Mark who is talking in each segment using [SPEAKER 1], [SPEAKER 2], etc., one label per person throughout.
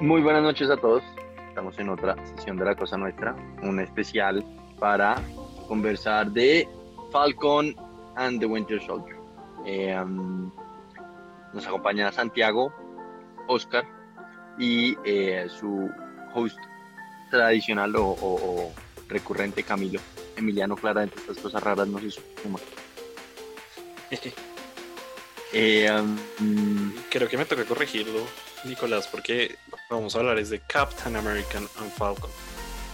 [SPEAKER 1] Muy buenas noches a todos. Estamos en otra sesión de La Cosa Nuestra, un especial para conversar de Falcon and the Winter Soldier. Eh, um, nos acompaña Santiago, Oscar y eh, su host tradicional o, o- o recurrente Camilo. Emiliano, claramente estas cosas raras no se suman. Eh, um,
[SPEAKER 2] Creo que me toca corregirlo, Nicolás, porque vamos a hablar es de Captain American and Falcon.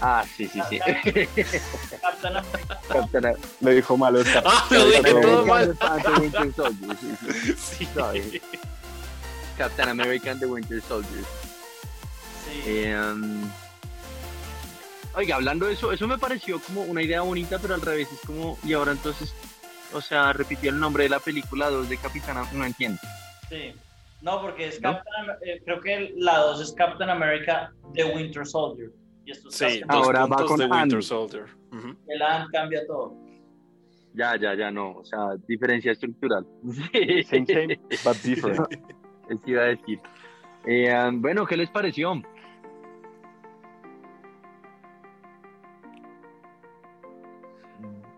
[SPEAKER 1] ah, sí, sí, sí.
[SPEAKER 3] Captain America.
[SPEAKER 1] Captain,
[SPEAKER 4] Le dijo mal Oscar.
[SPEAKER 2] Ah, lo dije
[SPEAKER 4] Captain
[SPEAKER 2] todo
[SPEAKER 4] America.
[SPEAKER 2] mal.
[SPEAKER 1] and the Winter Soldier, sí, sí.
[SPEAKER 2] Sí.
[SPEAKER 1] Sorry. Captain America and the Winter Soldier.
[SPEAKER 3] Sí.
[SPEAKER 1] Eh, um, oiga, hablando de eso, eso me pareció como una idea bonita, pero al revés es como, y ahora entonces, o sea, repitió el nombre de la película 2 de Capitán, Am- no entiendo.
[SPEAKER 3] Sí. No, porque es
[SPEAKER 1] ¿No?
[SPEAKER 3] Captain Am- eh, creo que la 2 es Captain America The Winter Soldier. Y esto es
[SPEAKER 2] Sí,
[SPEAKER 3] Captain
[SPEAKER 2] dos
[SPEAKER 1] Ahora va
[SPEAKER 2] puntos
[SPEAKER 1] con
[SPEAKER 2] de Winter. Soldier.
[SPEAKER 3] El Ant cambia todo.
[SPEAKER 1] Ya, ya, ya, no, o sea, diferencia estructural. Sí,
[SPEAKER 4] Same, same, but different.
[SPEAKER 1] eso iba a decir. Eh, um, bueno, ¿qué les pareció?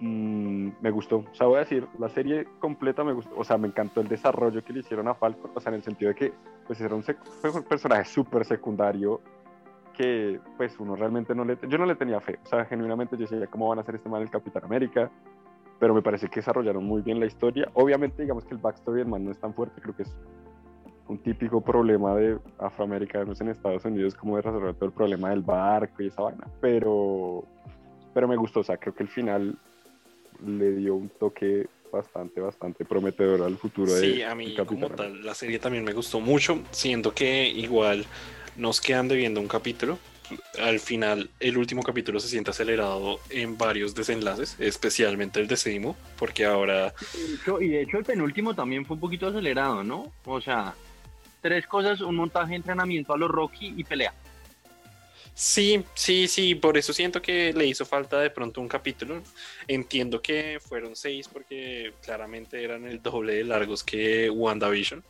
[SPEAKER 4] Mm, me gustó. O sea, voy a decir, la serie completa me gustó. O sea, me encantó el desarrollo que le hicieron a Falcon. O sea, en el sentido de que pues era un, un personaje súper secundario que pues uno realmente no le... Yo no le tenía fe. O sea, genuinamente yo decía, ¿cómo van a hacer este man el Capitán América? Pero me parece que desarrollaron muy bien la historia. Obviamente, digamos que el backstory del man no es tan fuerte. Creo que es un típico problema de afroamericanos en Estados Unidos, como de resolver todo el problema del barco y esa vaina. Pero, pero me gustó. O sea, creo que el final le dio un toque bastante, bastante prometedor al futuro de
[SPEAKER 2] Sí, a mí como tal, la serie también me gustó mucho, siendo que igual nos quedan debiendo un capítulo. Al final, el último capítulo se siente acelerado en varios desenlaces, especialmente el décimo, porque ahora
[SPEAKER 1] De hecho- y de hecho el penúltimo también fue un poquito acelerado, ¿no? O sea, tres cosas, un montaje, entrenamiento a los Rocky y pelea.
[SPEAKER 2] Sí, sí, sí, por eso siento que le hizo falta de pronto un capítulo. Entiendo que fueron seis porque claramente eran el doble de largos que WandaVision,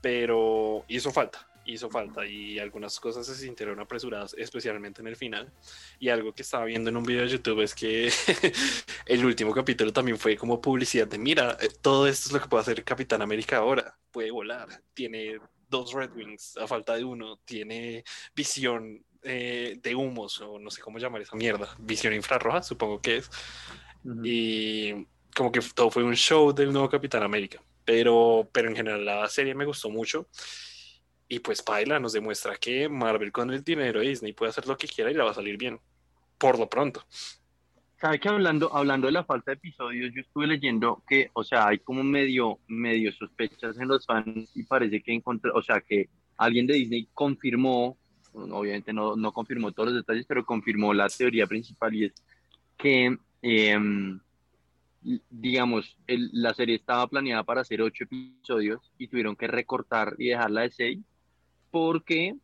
[SPEAKER 2] pero hizo falta, hizo falta y algunas cosas se sintieron apresuradas, especialmente en el final. Y algo que estaba viendo en un video de YouTube es que el último capítulo también fue como publicidad de, mira, eh, todo esto es lo que puede hacer Capitán América ahora, puede volar, tiene dos Red Wings a falta de uno, tiene visión eh, de humos, o no sé cómo llamar esa mierda, visión infrarroja, supongo que es. Y como que todo fue un show del nuevo Capitán América. Pero, pero en general la serie me gustó mucho. Y pues Paila nos demuestra que Marvel con el dinero de Disney puede hacer lo que quiera y la va a salir bien. Por lo pronto.
[SPEAKER 1] ¿Sabe que hablando, hablando de la falta de episodios, yo estuve leyendo que, o sea, hay como medio, medio sospechas en los fans y parece que encontré, o sea, que alguien de Disney confirmó, obviamente no, no confirmó todos los detalles, pero confirmó la teoría principal y es que, em, digamos, la serie estaba planeada para hacer ocho episodios y tuvieron que recortar y dejarla de seis porque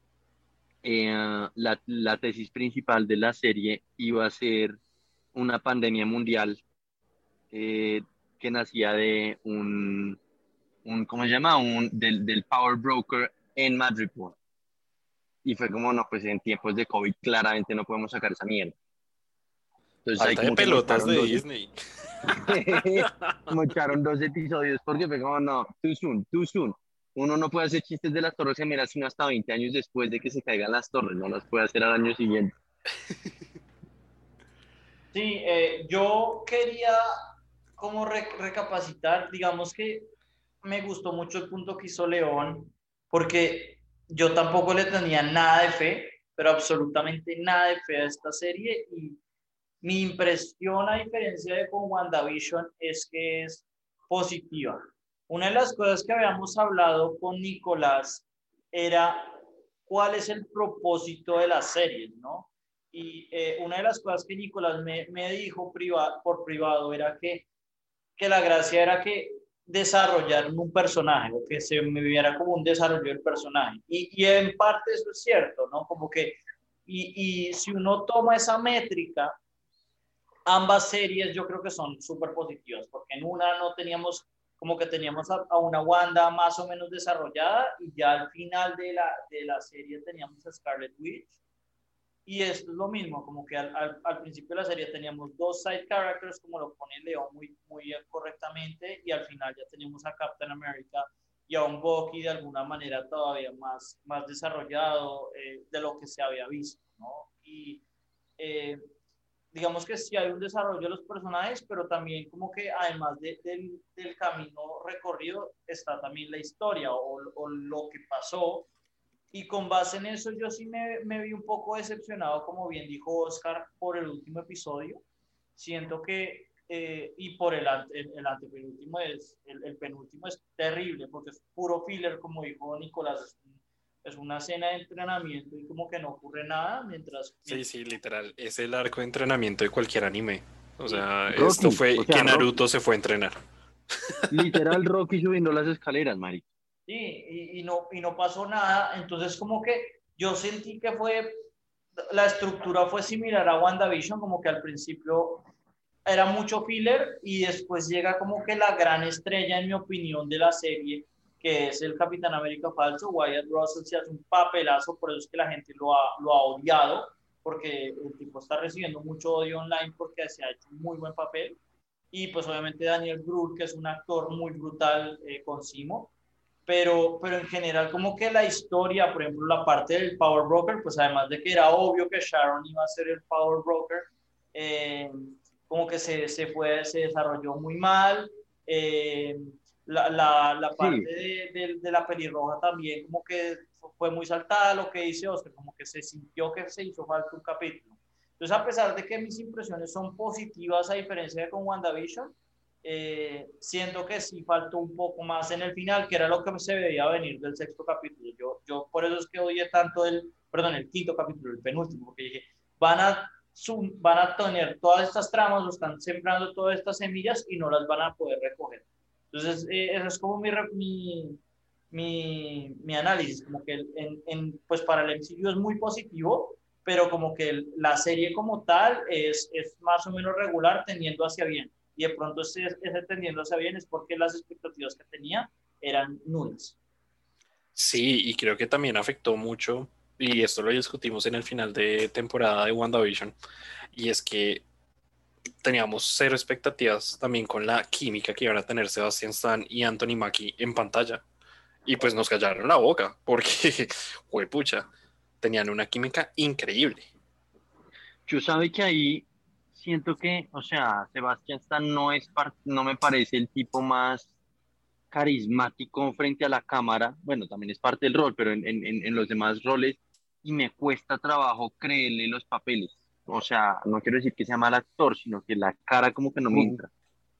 [SPEAKER 1] eh, la, la tesis principal de la serie iba a ser una pandemia mundial eh, que nacía de un, un ¿cómo se llama? Un, del, del Power Broker en Madripoor. Y fue como, no, pues en tiempos de COVID claramente no podemos sacar esa mierda. Entonces
[SPEAKER 2] de
[SPEAKER 1] como que
[SPEAKER 2] pelotas de
[SPEAKER 1] dos-
[SPEAKER 2] Disney.
[SPEAKER 1] mocharon dos episodios porque fue como, no, too soon, too soon. Uno no puede hacer chistes de las torres gemelas sino hasta 20 años después de que se caigan las torres, no las puede hacer al año siguiente.
[SPEAKER 3] Sí, eh, yo quería como re- recapacitar, digamos que me gustó mucho el punto que hizo León, porque yo tampoco le tenía nada de fe, pero absolutamente nada de fe a esta serie y mi impresión a diferencia de con WandaVision es que es positiva. Una de las cosas que habíamos hablado con Nicolás era cuál es el propósito de las series, ¿no? Y eh, una de las cosas que Nicolás me, me dijo priva, por privado era que, que la gracia era que desarrollar un personaje, o que se me viera como un desarrollo del personaje. Y, en parte eso es cierto, ¿no? Como que, y, y si uno toma esa métrica, ambas series yo creo que son súper positivas, porque en una no teníamos como que teníamos a, a, una Wanda más o menos desarrollada y ya al final de la, de la serie teníamos a Scarlet Witch. Y es lo mismo, como que al, al, al, principio de la serie teníamos dos side characters, como lo pone León muy, muy correctamente, y al final ya teníamos a Captain America y a un Bucky de alguna manera todavía más, más desarrollado eh, de lo que se había visto, ¿no? Y eh, digamos que sí hay un desarrollo de los personajes, pero también como que además de, del, del, camino recorrido está también la historia o, o, lo que pasó. Y con base en eso yo sí me, me, vi un poco decepcionado, como bien dijo Oscar, por el último episodio. Siento que, eh, y por el, el, el antepenúltimo, es, el, el, penúltimo es terrible, porque es puro filler, como dijo Nicolás, es una escena de entrenamiento y como que no ocurre nada mientras...
[SPEAKER 2] Sí, sí, literal, es el arco de entrenamiento de cualquier anime. O sea, Rocky, esto fue o sea, que Naruto Rocky. se fue a entrenar.
[SPEAKER 1] Literal, Rocky subiendo las escaleras, Mari.
[SPEAKER 3] Sí, y, y, no, y no pasó nada. Entonces, como que yo sentí que fue, la estructura fue similar a WandaVision, como que al principio era mucho filler y después llega como que la gran estrella, en mi opinión, de la serie, que es el Capitán América falso, Wyatt Russell se hace un papelazo, por eso es que la gente lo ha, lo ha odiado, porque el tipo está recibiendo mucho odio online porque se ha hecho un muy buen papel. Y pues obviamente Daniel Brühl, que es un actor muy brutal eh, con Simo. Pero, pero en general como que la historia, por ejemplo, la parte del Power Broker, pues además de que era obvio que Sharon iba a ser el Power Broker, eh, como que se, se, fue, se desarrolló muy mal. Eh, la, la, la parte sí. de, de, de, la pelirroja también como que fue muy saltada lo que dice Oscar, como que se sintió que se hizo falta un capítulo. Entonces, a pesar de que mis impresiones son positivas a diferencia de con WandaVision, eh, siento que sí faltó un poco más en el final, que era lo que se veía venir del sexto capítulo. Yo, yo por eso es que odié tanto el, perdón, el quinto capítulo, el penúltimo, porque dije, van a, van a tener todas estas tramas, están sembrando todas estas semillas y no las van a poder recoger. Entonces, eh, eso es como mi, mi, mi, mi análisis, como que en, en, pues para el MCU es muy positivo, pero como que la serie como tal es, es, más o menos regular tendiendo hacia bien. Y de pronto tendiendo hacia bien es porque las expectativas que tenía eran nulas.
[SPEAKER 2] Sí, y creo que también afectó mucho, y esto lo discutimos en el final de temporada de WandaVision, y es que teníamos cero expectativas también con la química que iban a tener Sebastián Stan y Anthony Mackie en pantalla. Y pues nos callaron la boca, porque, pucha, tenían una química increíble.
[SPEAKER 1] Yo sabe que ahí siento que, o sea, Sebastián Stan no es no me parece el tipo más carismático frente a la cámara. Bueno, también es parte del rol, pero en, en, en los demás roles, y me cuesta trabajo creerle los papeles o sea, no quiero decir que sea mal actor, sino que la cara como que no me entra.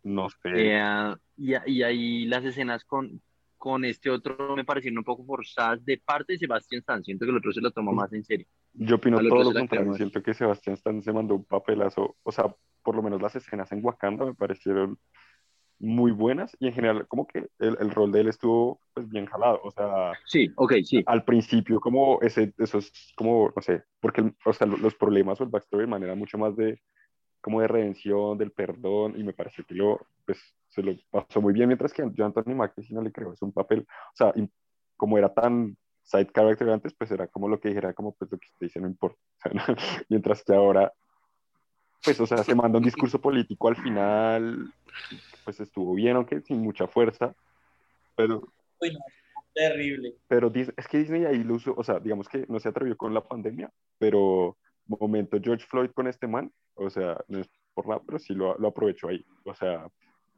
[SPEAKER 4] No sé.
[SPEAKER 1] Eh, y, y, ahí las escenas con, con este otro me parecieron un poco forzadas de parte de Sebastián Stan. Siento que el otro se lo tomó más en serio.
[SPEAKER 4] Yo opino todo lo contrario. Siento que Sebastián Stan se mandó un papelazo. O sea, por lo menos las escenas en Wakanda me parecieron muy buenas y en general como que el, el, rol de él estuvo pues bien jalado, o sea...
[SPEAKER 1] Sí, ok, sí.
[SPEAKER 4] Al principio como ese, esos, como, no sé, porque o sea, los problemas o el backstory de manera mucho más de como de redención, del perdón, y me pareció que lo, pues, se lo pasó muy bien, mientras que yo a Anthony Mackie sí no le creo, es un papel, o sea, como era tan side character antes, pues era como lo que dijera, como pues lo que usted dice no importa, mientras que ahora pues, o sea, se manda un discurso político al final, pues estuvo bien, aunque sin mucha fuerza, pero...
[SPEAKER 3] Uy, no, terrible.
[SPEAKER 4] Pero es que Disney ahí lo usó, o sea, digamos que no se atrevió con la pandemia, pero momento George Floyd con este man, o sea, no es por nada, pero sí lo, lo aprovechó ahí, o sea,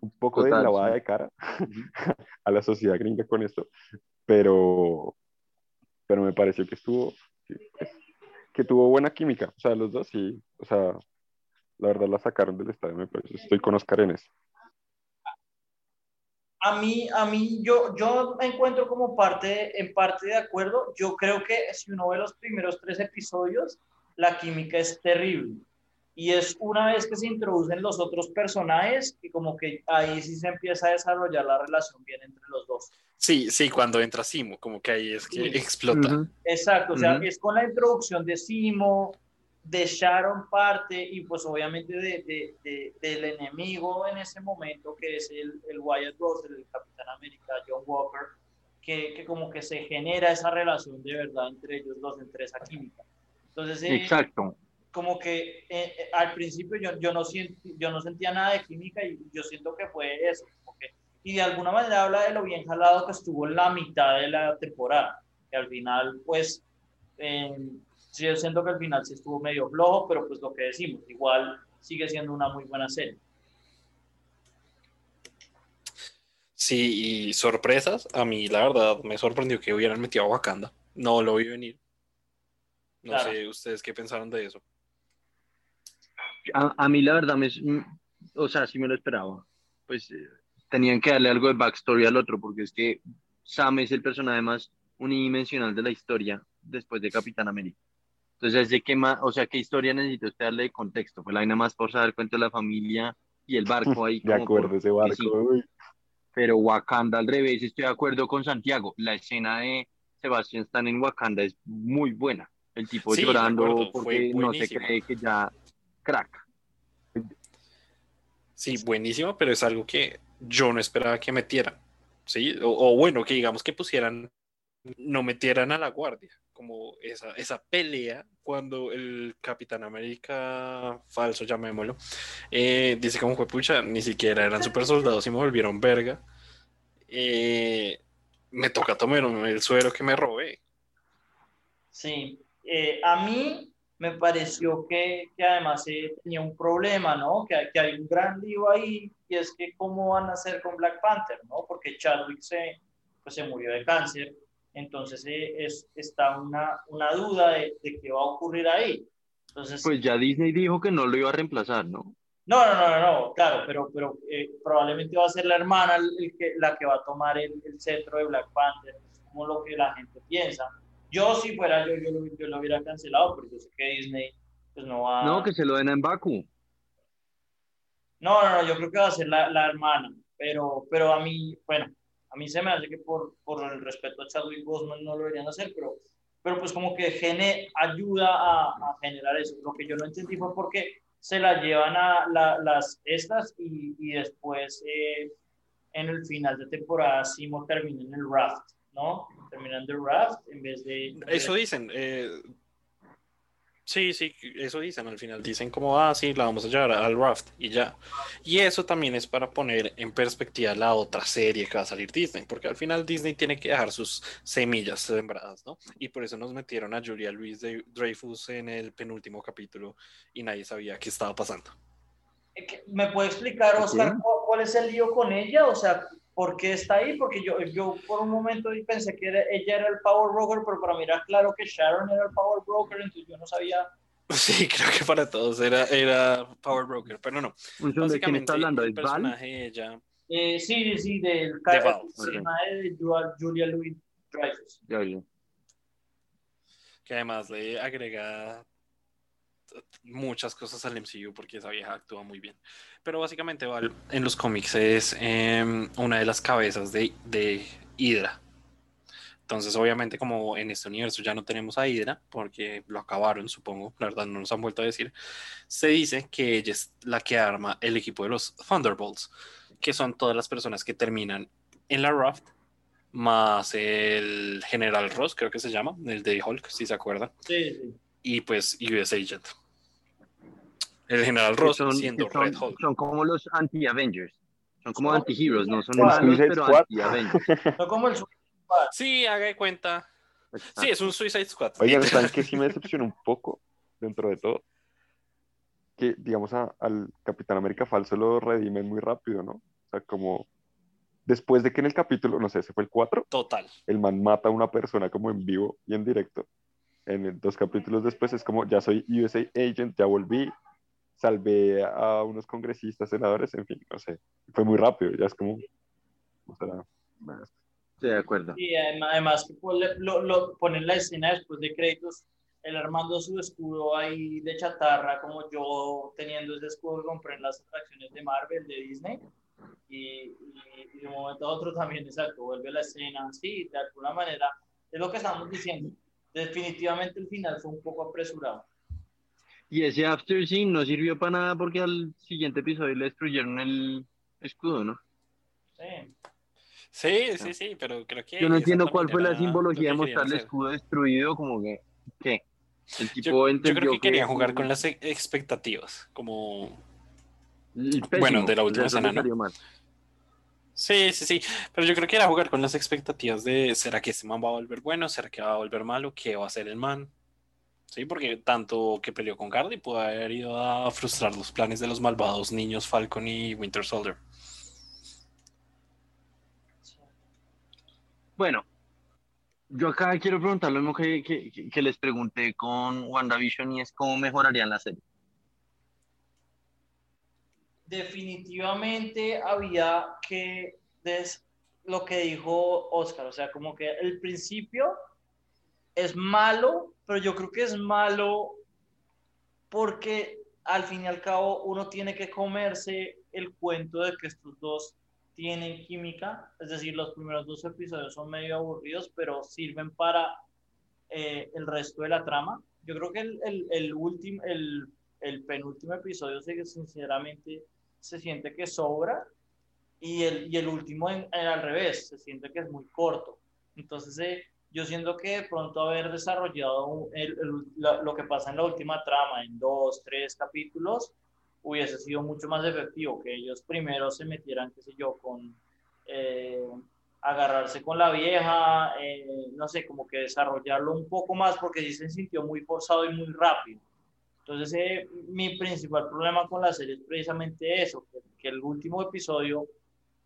[SPEAKER 4] un poco Total, de lavada sí. de cara a la sociedad gringa con esto, pero, pareció que estuvo, pues, que tuvo buena química, o sea, los dos sí, o sea, la verdad la sacaron del estadio, me parece. Estoy con Oscar en eso.
[SPEAKER 3] A mí, a mí, yo, yo me encuentro como parte, en parte de acuerdo. Yo creo que si uno ve los primeros tres episodios, la química es terrible. Y es una vez que se introducen los otros personajes y como que ahí sí se empieza a desarrollar la relación bien entre los dos.
[SPEAKER 2] Sí, sí, cuando entra Simo, como que ahí es que sí. explota. Uh
[SPEAKER 3] -huh. Exacto, o sea, uh -huh. es con la introducción de Simo, de Sharon parte y pues obviamente de, de, del enemigo en ese momento que es el, el Wyatt Russell, el Capitán América, John Walker, que, que, como que se genera esa relación de verdad entre ellos dos, entre esa química. Entonces, eh,
[SPEAKER 1] Exacto.
[SPEAKER 3] Como que eh, eh, al principio yo, yo, no siento, yo no sentía nada de química y yo siento que fue eso. Que, y de alguna manera habla de lo bien jalado que estuvo en la mitad de la temporada, que al final pues... Eh, sí, yo siento que al final sí estuvo medio flojo, pero pues lo que decimos, igual sigue siendo una muy buena serie.
[SPEAKER 2] Sí, y sorpresas, a mí la verdad me sorprendió que hubieran metido a Wakanda. No lo vi venir. No claro. sé, ¿ustedes qué pensaron de eso?
[SPEAKER 1] A, a, mí la verdad me... O sea, sí me lo esperaba. Pues eh, tenían que darle algo de backstory al otro, porque es que Sam es el personaje más unidimensional de la historia después de Capitán América. Entonces, ¿de qué más, o sea, qué historia necesita usted darle de contexto? Fue la vaina más por saber cuento de la familia y el barco ahí.
[SPEAKER 4] De acuerdo, por, ese barco. Sí.
[SPEAKER 1] Pero Wakanda al revés, estoy de acuerdo con Santiago. La escena de Sebastián Stan en Wakanda es muy buena. El tipo
[SPEAKER 2] Sí,
[SPEAKER 1] llorando porque no se cree que ya crack.
[SPEAKER 2] Sí, buenísimo, pero es algo que yo no esperaba que metieran. Sí, o, o bueno, que digamos que pusieran, no metieran a la guardia, como esa, esa pelea cuando el Capitán América falso, llamémoslo, eh, dice como fue pucha, ni siquiera eran super soldados y me volvieron verga. Eh, me toca tomar el suero que me robé.
[SPEAKER 3] Sí, eh, a mí me pareció que, que además eh, tenía un problema, ¿no? Que, que, hay un gran lío ahí y es que cómo van a hacer con Black Panther, ¿no? Porque Chadwick se, pues, se murió de cáncer, entonces eh, es, está una, una duda de, de, qué va a ocurrir ahí. Entonces,
[SPEAKER 1] Pues ya Disney dijo que no lo iba a reemplazar, ¿no?
[SPEAKER 3] no, no, no, no, no, claro, pero, pero eh, probablemente va a ser la hermana el, el que, la que va a tomar el, el centro de Black Panther, como lo que la gente piensa. Yo si fuera yo, yo, lo, yo lo hubiera cancelado, porque yo sé que Disney pues no va
[SPEAKER 1] No, que se lo den en Baku.
[SPEAKER 3] No, no, no, yo creo que va a ser la, la, hermana, pero, pero a mí, bueno, a mí se me hace que por, por el respeto a Chadwick Boseman no lo deberían hacer, pero, pero pues como que gene, ayuda a, a, generar eso. Lo que yo no entendí fue por qué se la llevan a la, las estas y, y después eh, en el final de temporada Simo termina en el raft, ¿no? Terminan el raft en vez de...
[SPEAKER 2] Eso dicen, eh, Sí, sí, eso dicen al final. Dicen como, ah, sí, la vamos a llevar al raft y ya. Y eso también es para poner en perspectiva la otra serie que va a salir Disney, porque al final Disney tiene que dejar sus semillas sembradas, ¿no? Y por eso nos metieron a Julia Louis Dreyfus en el penúltimo capítulo y nadie sabía qué estaba pasando.
[SPEAKER 3] ¿Me puede explicar, Oscar, cuál es el lío con ella? O sea, ¿por qué está ahí? Porque yo, yo por un momento pensé que era, ella era el Power Broker, pero para mí era claro que Sharon era el Power Broker, entonces yo no sabía.
[SPEAKER 2] Sí, creo que para todos era, era Power Broker, pero no.
[SPEAKER 1] ¿De quién está hablando?
[SPEAKER 2] el personaje de ella.
[SPEAKER 3] Eh, sí, sí, del
[SPEAKER 2] de Val.
[SPEAKER 3] personaje de Julia Louis Dreyfus.
[SPEAKER 1] Ya, ya.
[SPEAKER 2] Que además le agrega muchas cosas al MCU porque esa vieja actúa muy bien. Pero básicamente Val en los cómics es eh, una de las cabezas de, de Hydra. Entonces, obviamente, como en este universo ya no tenemos a Hydra, porque lo acabaron, supongo, la verdad no nos han vuelto a decir, se dice que ella es la que arma el equipo de los Thunderbolts, que son todas las personas que terminan en la Raft, más el General Ross, creo que se llama, el de Hulk, si se acuerdan.
[SPEAKER 3] Sí, sí.
[SPEAKER 2] Y pues US Agent. El General Ross
[SPEAKER 1] son,
[SPEAKER 2] siendo
[SPEAKER 1] son,
[SPEAKER 2] Red Hulk.
[SPEAKER 1] Son como los anti-Avengers. Son como
[SPEAKER 3] Son-
[SPEAKER 1] anti-heroes, no son
[SPEAKER 3] Son
[SPEAKER 1] malos,
[SPEAKER 4] Suicide
[SPEAKER 1] pero
[SPEAKER 4] Squad.
[SPEAKER 1] anti-Avengers.
[SPEAKER 3] No como el
[SPEAKER 2] Sí, haga de cuenta. Sí, es un Suicide Squad.
[SPEAKER 4] Oigan, ¿saben que sí me decepcionó un poco dentro de todo? Que, digamos, a- al Capitán América falso lo redimen muy rápido, ¿no? O sea, como después de que en el capítulo, no sé, se fue el 4,
[SPEAKER 2] Total.
[SPEAKER 4] el man mata a una persona como en vivo y en directo. En dos capítulos después es como, ya soy USA Agent, ya volví, salvé a unos congresistas, senadores, en fin, no sé. Fue muy rápido, ya es como... o sea,
[SPEAKER 1] Estoy de acuerdo.
[SPEAKER 3] Y además, además que pues, lo, lo ponen la escena después de créditos, él armando su escudo ahí de chatarra, como yo teniendo ese escudo que compré en las atracciones de Marvel, de Disney. Y, y- y de un momento a otro también, exacto, vuelve la escena, sí, de alguna manera, es lo que estamos diciendo. Definitivamente el final fue un poco apresurado.
[SPEAKER 1] Y ese after scene no sirvió para nada porque al siguiente episodio le destruyeron el escudo, ¿no?
[SPEAKER 3] Sí.
[SPEAKER 2] Sí, sí, sí, pero creo que.
[SPEAKER 1] Yo no entiendo cuál fue la simbología de mostrar el escudo destruido, como que, ¿qué? El tipo
[SPEAKER 2] Yo, yo creo que querían jugar con las expectativas, como
[SPEAKER 1] pésimo,
[SPEAKER 2] Bueno, de la última
[SPEAKER 1] mal.
[SPEAKER 2] Sí, sí, sí. Pero yo creo que era jugar con las expectativas de ¿será que este man va a volver bueno? ¿Será que va a volver malo? ¿Qué va a hacer el man? Sí, porque tanto que peleó con Cardi pudo haber ido a frustrar los planes de los malvados niños Falcon y Winter Soldier.
[SPEAKER 1] Bueno, yo acá quiero preguntar lo mismo que, que- que- que les pregunté con WandaVision y es cómo mejorarían la serie.
[SPEAKER 3] definitivamente había que, des- lo que dijo Oscar, o sea, como que el principio es malo, pero yo creo que es malo porque al fin y al cabo uno tiene que comerse el cuento de que estos dos tienen química, es decir, los primeros dos episodios son medio aburridos, pero sirven para eh, el resto de la trama. Yo creo que el, el, el último, el, el penúltimo episodio, sinceramente, se siente que sobra y el, y último en, en al revés, se siente que es muy corto. Entonces, eh, yo siento que de pronto haber desarrollado el, el- la- lo que pasa en la última trama en dos, tres capítulos hubiese sido mucho más efectivo, que ellos primero se metieran, qué sé yo, con eh, agarrarse con la vieja, eh, no sé, como que desarrollarlo un poco más, porque sí se sintió muy forzado y muy rápido. Entonces, eh, mi principal problema con la serie es precisamente eso, que, que el último episodio,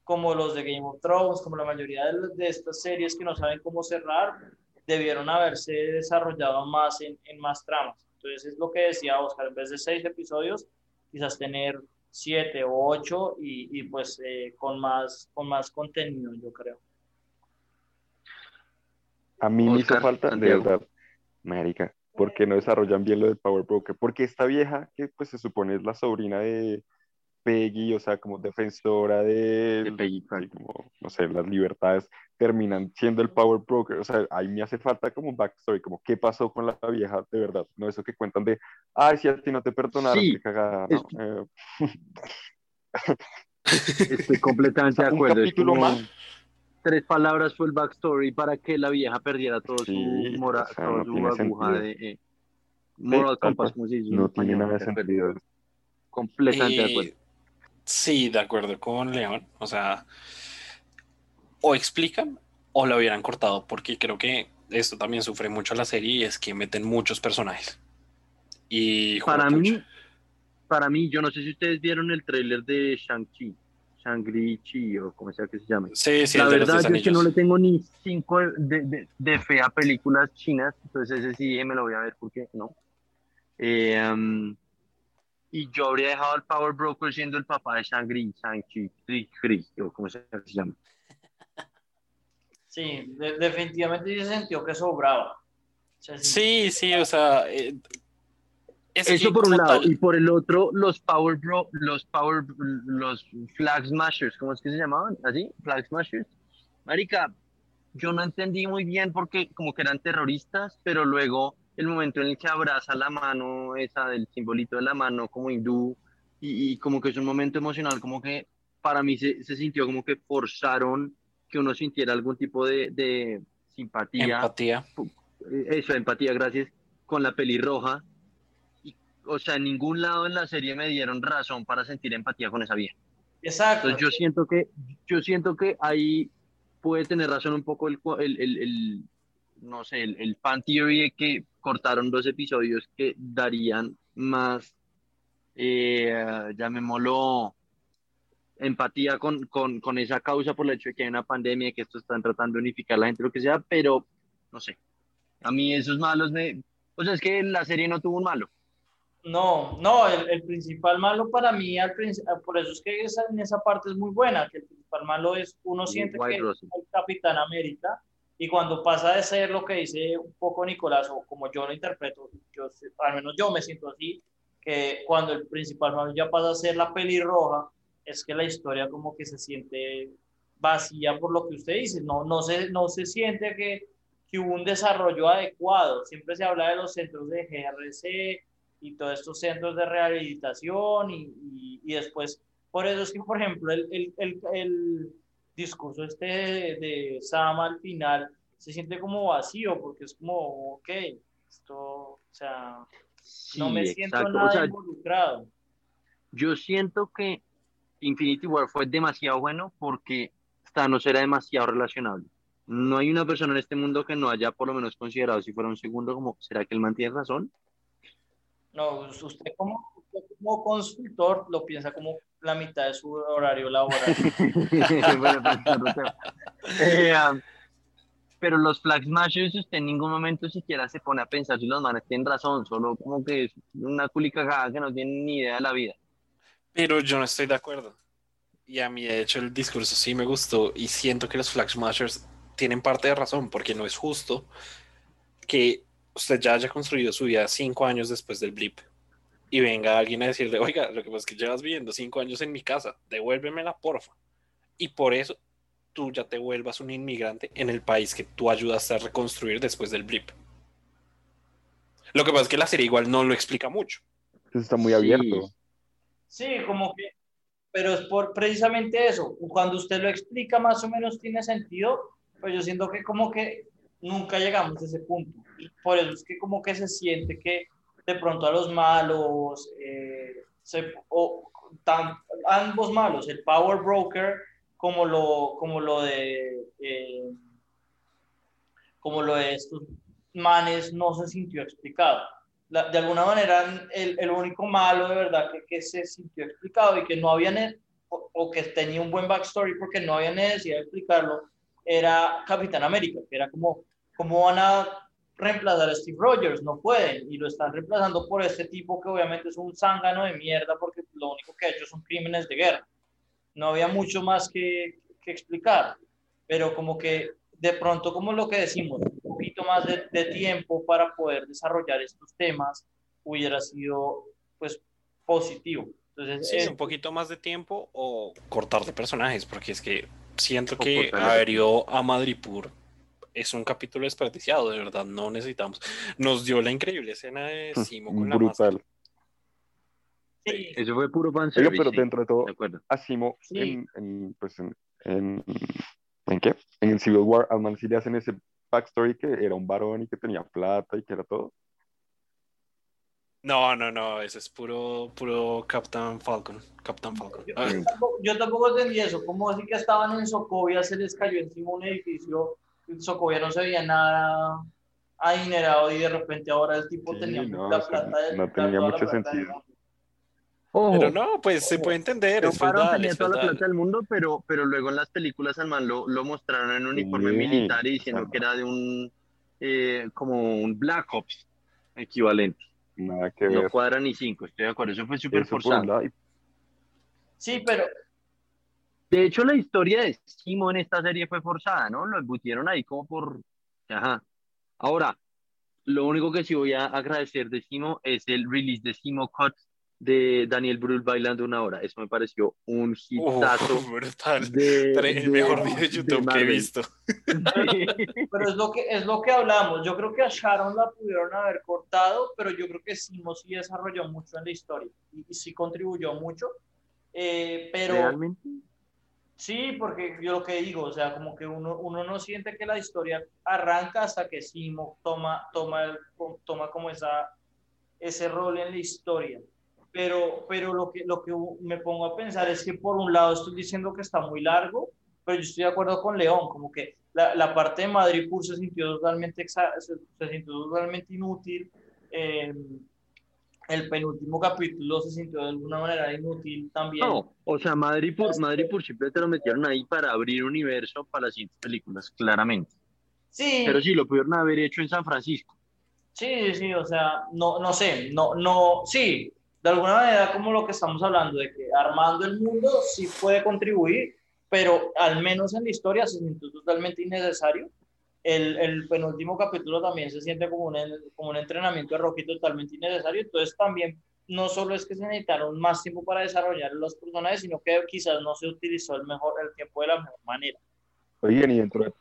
[SPEAKER 3] como los de Game of Thrones, como la mayoría de, de estas series que no saben cómo cerrar, debieron haberse desarrollado más en, en más tramas. Entonces, es lo que decía Oscar, en vez de seis episodios, quizás tener siete o ocho y, y pues eh, con, más, con más contenido, yo creo.
[SPEAKER 4] A mí me hizo falta, de verdad, marica, porque no desarrollan bien lo del Power Broker, porque esta vieja, que pues se supone es la sobrina de Peggy, o sea, como defensora de,
[SPEAKER 1] De Peggy
[SPEAKER 4] sí,
[SPEAKER 1] Carter.
[SPEAKER 4] como, no sé, las libertades, terminan siendo el Power Broker, o sea, ahí me hace falta como un backstory, como qué pasó con la vieja de verdad, no eso que cuentan de, ay, si a ti no te perdonaron,
[SPEAKER 1] Sí,
[SPEAKER 4] qué cagada, ¿no? Eh,
[SPEAKER 1] Estoy completamente de
[SPEAKER 4] Un
[SPEAKER 1] acuerdo.
[SPEAKER 4] Capítulo
[SPEAKER 1] como
[SPEAKER 4] más.
[SPEAKER 1] tres palabras fue el backstory para que la vieja perdiera todo
[SPEAKER 4] Sí,
[SPEAKER 1] su mora,
[SPEAKER 4] o sea,
[SPEAKER 1] toda
[SPEAKER 4] no
[SPEAKER 1] su aguja
[SPEAKER 4] sentido.
[SPEAKER 1] de eh, moral compass, en
[SPEAKER 4] no tiene nada de sentido.
[SPEAKER 1] Completamente de
[SPEAKER 2] Y-
[SPEAKER 1] acuerdo.
[SPEAKER 2] Sí, de acuerdo con León. O sea, o explican o la hubieran cortado, porque creo que esto también sufre mucho la serie y es que meten muchos personajes. Y
[SPEAKER 1] Para mí, para mí, yo no sé si ustedes vieron el tráiler de Shang-Chi, Shangri-Chi o como sea que se llame.
[SPEAKER 2] sí, sí,
[SPEAKER 1] la verdad yo es que no le tengo ni cinco de, de, de fe a películas chinas, entonces ese sí me lo voy a ver porque no. Eh, um, y yo habría dejado al Power Broker siendo el papá de Shangri, Shang-Chi, o como se llama.
[SPEAKER 3] Sí, de- definitivamente sí se sintió que sobraba. Se sintió-
[SPEAKER 2] Sí, sí, o sea, eh, es
[SPEAKER 1] Eso por un lado,
[SPEAKER 2] tal-
[SPEAKER 1] y por el otro, los Power Bro, los Power, los Flag Smashers, ¿cómo es que se llamaban? ¿Así? Flag Smashers. Marica, yo no entendí muy bien porque como que eran terroristas, pero luego el momento en el que abraza la mano, esa del simbolito de la mano como hindú, y, y como que es un momento emocional, como que para mí se, se sintió como que forzaron que uno sintiera algún tipo de, de simpatía
[SPEAKER 2] empatía.
[SPEAKER 1] eso, empatía, gracias, con la pelirroja. Y, o sea, en ningún lado en la serie me dieron razón para sentir empatía con esa vieja.
[SPEAKER 3] Exacto.
[SPEAKER 1] Entonces yo siento que, yo siento que ahí puede tener razón un poco el, el, el- el, no sé, el, el fan theory de que cortaron dos episodios que darían más, eh, llamémoslo, empatía con, con, con esa causa por el hecho de que hay una pandemia, que esto están tratando de unificar a la gente, lo que sea, pero no sé. A mí esos malos me... O sea, es que la serie no tuvo un malo.
[SPEAKER 3] No, no, el, el principal malo para mí, al princi- por eso es que esa, en esa parte es muy buena, que el principal malo es, uno siente
[SPEAKER 1] White
[SPEAKER 3] que
[SPEAKER 1] Rose.
[SPEAKER 3] es el Capitán América, y cuando pasa de ser lo que dice un poco Nicolás, o como yo lo interpreto, yo, al menos yo me siento así, que cuando el principal malo ya pasa a ser la pelirroja, es que la historia como que se siente vacía por lo que usted dice, no, no, se, no se siente que, que hubo un desarrollo adecuado, siempre se habla de los centros de GRC, y todos estos centros de rehabilitación y, y, y después, por eso es que, por ejemplo, el, el, el, el discurso este de, de, Sam al final se siente como vacío porque es como, ok, esto, o sea,
[SPEAKER 1] Sí,
[SPEAKER 3] no me siento
[SPEAKER 1] exacto.
[SPEAKER 3] nada
[SPEAKER 1] O sea,
[SPEAKER 3] involucrado.
[SPEAKER 1] yo siento que Infinity War fue demasiado bueno porque Thanos era demasiado relacionable. No hay una persona en este mundo que no haya por lo menos considerado si fuera un segundo como, ¿será que él mantiene razón?
[SPEAKER 3] No, usted como, como consultor lo piensa como la mitad de su horario laboral.
[SPEAKER 1] Bueno, pues. Eh, um, pero los Flag Smashers, usted en ningún momento siquiera se pone a pensar si los manes tienen razón, solo como que es una culicagada que no tienen ni idea de la vida.
[SPEAKER 2] Pero yo no estoy de acuerdo. Y a mí, de hecho, el discurso sí me gustó y siento que los Flag Smashers tienen parte de razón, porque no es justo que usted ya haya construido su vida cinco años después del blip y venga alguien a decirle, oiga, lo que pasa es que llevas viviendo cinco años en mi casa, devuélvemela, porfa. Y por eso tú ya te vuelvas un inmigrante en el país que tú ayudaste a reconstruir después del blip. Lo que pasa es que la serie igual no lo explica mucho.
[SPEAKER 4] Eso está muy
[SPEAKER 1] Sí.
[SPEAKER 4] abierto.
[SPEAKER 3] Sí, como que, pero es por precisamente eso. Cuando usted lo explica más o menos tiene sentido, pero yo siento que como que nunca llegamos a ese punto. Y por eso es que como que se siente que de pronto a los malos, eh, ambos malos, el Power Broker como lo, como lo de... eh, como lo de estos manes no se sintió explicado. De alguna manera, el, el único malo de verdad que, que se sintió explicado y que no había, ne- o, o que tenía un buen backstory porque no había necesidad de explicarlo, era Capitán América, que era como, ¿cómo van a reemplazar a Steve Rogers? No pueden, y lo están reemplazando por este tipo que obviamente es un zángano de mierda porque lo único que ha hecho son crímenes de guerra. No había mucho más que, que explicar, pero como que de pronto, como lo que decimos, un poquito más de, de tiempo para poder desarrollar estos temas hubiera sido, pues, positivo. Entonces,
[SPEAKER 2] Sí,
[SPEAKER 3] eh,
[SPEAKER 2] un poquito más de tiempo o cortar de personajes, porque es que siento que abrió a Madripoor es un capítulo desperdiciado, de verdad, no necesitamos. Nos dio la increíble escena de Simo con la máscara.
[SPEAKER 4] Brutal.
[SPEAKER 3] sí,
[SPEAKER 1] Eso fue puro fanservice.
[SPEAKER 4] pero
[SPEAKER 1] sí,
[SPEAKER 4] dentro de todo,
[SPEAKER 1] de.
[SPEAKER 4] Asimo,
[SPEAKER 3] Sí.
[SPEAKER 4] en, en, pues en, en, ¿en qué? En el Civil War, al man sí le hacen ese backstory que era un varón y que tenía plata y que era todo.
[SPEAKER 2] No, no, no, ese es puro, puro Captain Falcon. Captain Falcon.
[SPEAKER 3] Yo, yo tampoco, yo tampoco entendí eso. ¿Cómo así que estaban en Socovia, se les cayó encima un edificio? Socovia no se veía nada adinerado y de repente ahora el tipo
[SPEAKER 4] Sí,
[SPEAKER 3] tenía
[SPEAKER 4] no,
[SPEAKER 3] la
[SPEAKER 4] o sea,
[SPEAKER 3] plata de-
[SPEAKER 4] no tenía mucho
[SPEAKER 3] plata
[SPEAKER 4] sentido.
[SPEAKER 1] Ojo,
[SPEAKER 2] Pero no, pues se puede entender,
[SPEAKER 1] Pero
[SPEAKER 2] es feudal,
[SPEAKER 1] tenía
[SPEAKER 2] es
[SPEAKER 1] toda la plata del mundo, pero, pero luego en las películas al man lo, lo mostraron en un uniforme
[SPEAKER 4] Sí,
[SPEAKER 1] militar y diciendo que era de un, eh, como un Black Ops equivalente.
[SPEAKER 4] Nada que
[SPEAKER 1] No
[SPEAKER 4] ver.
[SPEAKER 1] cuadra ni cinco, estoy de acuerdo, eso fue súper forzado.
[SPEAKER 3] Sí, pero
[SPEAKER 1] De hecho, la historia de Simo en esta serie fue forzada, ¿no? Lo embutieron ahí como por... Ajá. Ahora, lo único que sí voy a agradecer de Simo es el release de Simo Cut de Daniel Brühl bailando una hora. Eso me pareció un hitazo
[SPEAKER 2] brutal.
[SPEAKER 1] de,
[SPEAKER 2] El
[SPEAKER 1] de-
[SPEAKER 2] mejor video de
[SPEAKER 1] de
[SPEAKER 2] YouTube que he visto.
[SPEAKER 3] Pero es lo que es lo que hablamos. Yo creo que a Sharon la pudieron haber cortado, pero yo creo que Simo sí desarrolló mucho en la historia y, y sí contribuyó mucho. Eh, pero
[SPEAKER 1] ¿Realmente?
[SPEAKER 3] Sí, porque yo lo que digo, o sea, como que uno, uno no siente que la historia arranca hasta que Simo toma, toma, el- toma como esa, ese rol en la historia. Pero, pero lo, que, lo que me pongo a pensar es que por un lado estoy diciendo que está muy largo, pero yo estoy de acuerdo con León, como que la, la parte de Madrid se sintió totalmente, se, se sintió totalmente inútil. eh, el penúltimo capítulo se sintió de alguna manera inútil también.
[SPEAKER 1] No, o sea, Madrid por, Madrid por siempre te lo metieron ahí para abrir universo para las siguientes películas, claramente.
[SPEAKER 3] sí,
[SPEAKER 1] Pero sí, lo pudieron haber hecho en San Francisco.
[SPEAKER 3] Sí, sí, o sea, no, no sé, no, no, sí, de alguna manera como lo que estamos hablando, de que armando el mundo sí puede contribuir, pero al menos en la historia se sintió totalmente innecesario. El, el penúltimo capítulo también se siente como un, como un entrenamiento de Rocky totalmente innecesario, entonces también no solo es que se necesitaron más tiempo para desarrollar los personajes, sino que quizás no se utilizó el, mejor, el tiempo de la mejor manera.
[SPEAKER 4] Oigan, y dentro de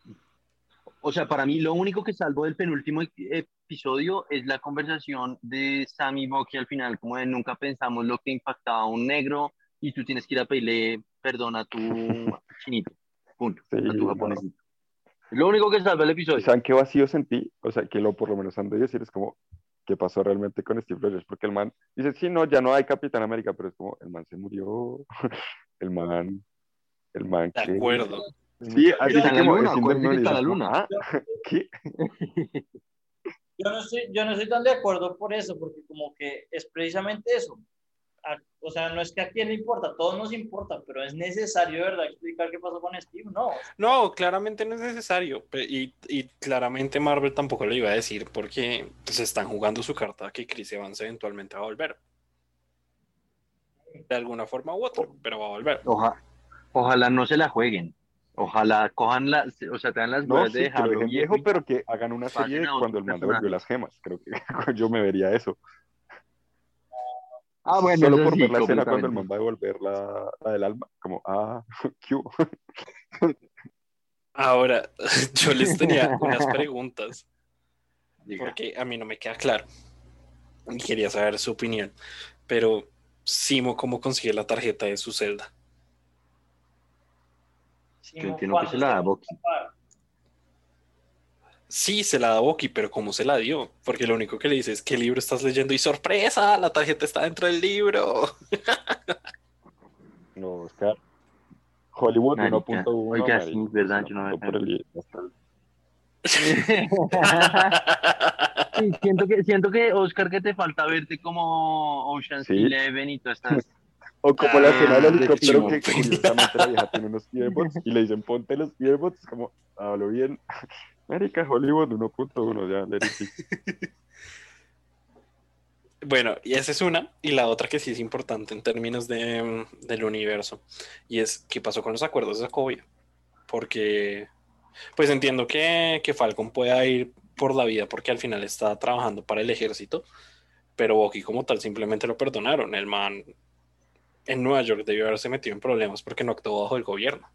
[SPEAKER 1] O sea, para mí lo único que salvo del penúltimo eh, episodio es la conversación de Sammy Bucky al final, como de nunca pensamos lo que impactaba a un negro y tú tienes que ir a pedirle perdón a tu chinito, punto,
[SPEAKER 4] Sí,
[SPEAKER 1] a tu
[SPEAKER 4] no.
[SPEAKER 1] japonesito. Lo único que salva el episodio.
[SPEAKER 4] ¿Saben qué vacío sentí? O sea, que lo por lo menos han de decir es como, ¿qué pasó realmente con Steve Rogers? Porque el man dice, sí, no, ya no hay Capitán América, pero es como, el man se murió, el man, el man
[SPEAKER 2] De
[SPEAKER 4] que...
[SPEAKER 2] acuerdo.
[SPEAKER 4] Sí, así
[SPEAKER 1] Está en la luna, que está la luna.
[SPEAKER 4] "Ah, ¿Qué?
[SPEAKER 3] Yo no, estoy, yo no estoy tan de acuerdo por eso, porque como que es precisamente eso. A- o sea, no es que a quién le importa, a todos nos importa, pero es necesario, de ¿verdad?, explicar qué pasó con Steve. No,
[SPEAKER 2] No, claramente no es necesario. Y, y claramente Marvel tampoco lo iba a decir porque se están jugando su carta que Chris Evans eventualmente va a volver. De alguna forma u otra, pero va a volver.
[SPEAKER 1] Oja- ojalá no se la jueguen. Ojalá cojan la, o sea, tengan las
[SPEAKER 4] No, sí,
[SPEAKER 1] de
[SPEAKER 4] que lo
[SPEAKER 1] dejarlo
[SPEAKER 4] dejen
[SPEAKER 1] viejo,
[SPEAKER 4] pero que hagan una serie de cuando el man
[SPEAKER 1] personaje.
[SPEAKER 4] devolvió las gemas. Creo que yo me vería eso.
[SPEAKER 1] Ah, bueno,
[SPEAKER 4] Solo por
[SPEAKER 1] sí,
[SPEAKER 4] ver la escena cuando el man va a devolver la, la del alma. Como, ah, ¿qué hubo?
[SPEAKER 2] Ahora, yo les tenía unas preguntas
[SPEAKER 1] Diga.
[SPEAKER 2] porque a mí no me queda claro. Y quería saber su opinión. Pero, Simo, ¿cómo consigue la tarjeta de su celda?
[SPEAKER 3] Sí,
[SPEAKER 1] Yo entiendo que
[SPEAKER 3] ¿cuándo
[SPEAKER 1] se la da
[SPEAKER 3] escapar?
[SPEAKER 2] Sí, se la da Bucky, pero ¿cómo se la dio? Porque lo único que le dice es, ¿qué libro estás leyendo? Y sorpresa, la tarjeta está dentro del libro.
[SPEAKER 4] No, Oscar. Hollywood
[SPEAKER 1] Marica,
[SPEAKER 4] 1.1.
[SPEAKER 1] oiga, sí, verdad, yo no
[SPEAKER 4] el-
[SPEAKER 1] Sí, siento que, siento que, Oscar, que te falta verte como Ocean's
[SPEAKER 4] Sí.
[SPEAKER 1] Eleven y todas estas.
[SPEAKER 4] O como la escena del
[SPEAKER 2] Ah,
[SPEAKER 4] helicóptero que curiosamente la vieja tiene unos earbuds y le dicen ponte los earbuds, como hablo bien. América Hollywood 1.1, ya.
[SPEAKER 2] Bueno, y esa es una. Y la otra que sí es importante en términos de, mm, del universo. Y es qué pasó con los acuerdos de Sokovia. Porque, pues entiendo que, que Falcon pueda ir por la vida porque al final está trabajando para el ejército. Pero Bucky como tal simplemente lo perdonaron. El man en Nueva York debió haberse metido en problemas porque no actuó bajo el gobierno.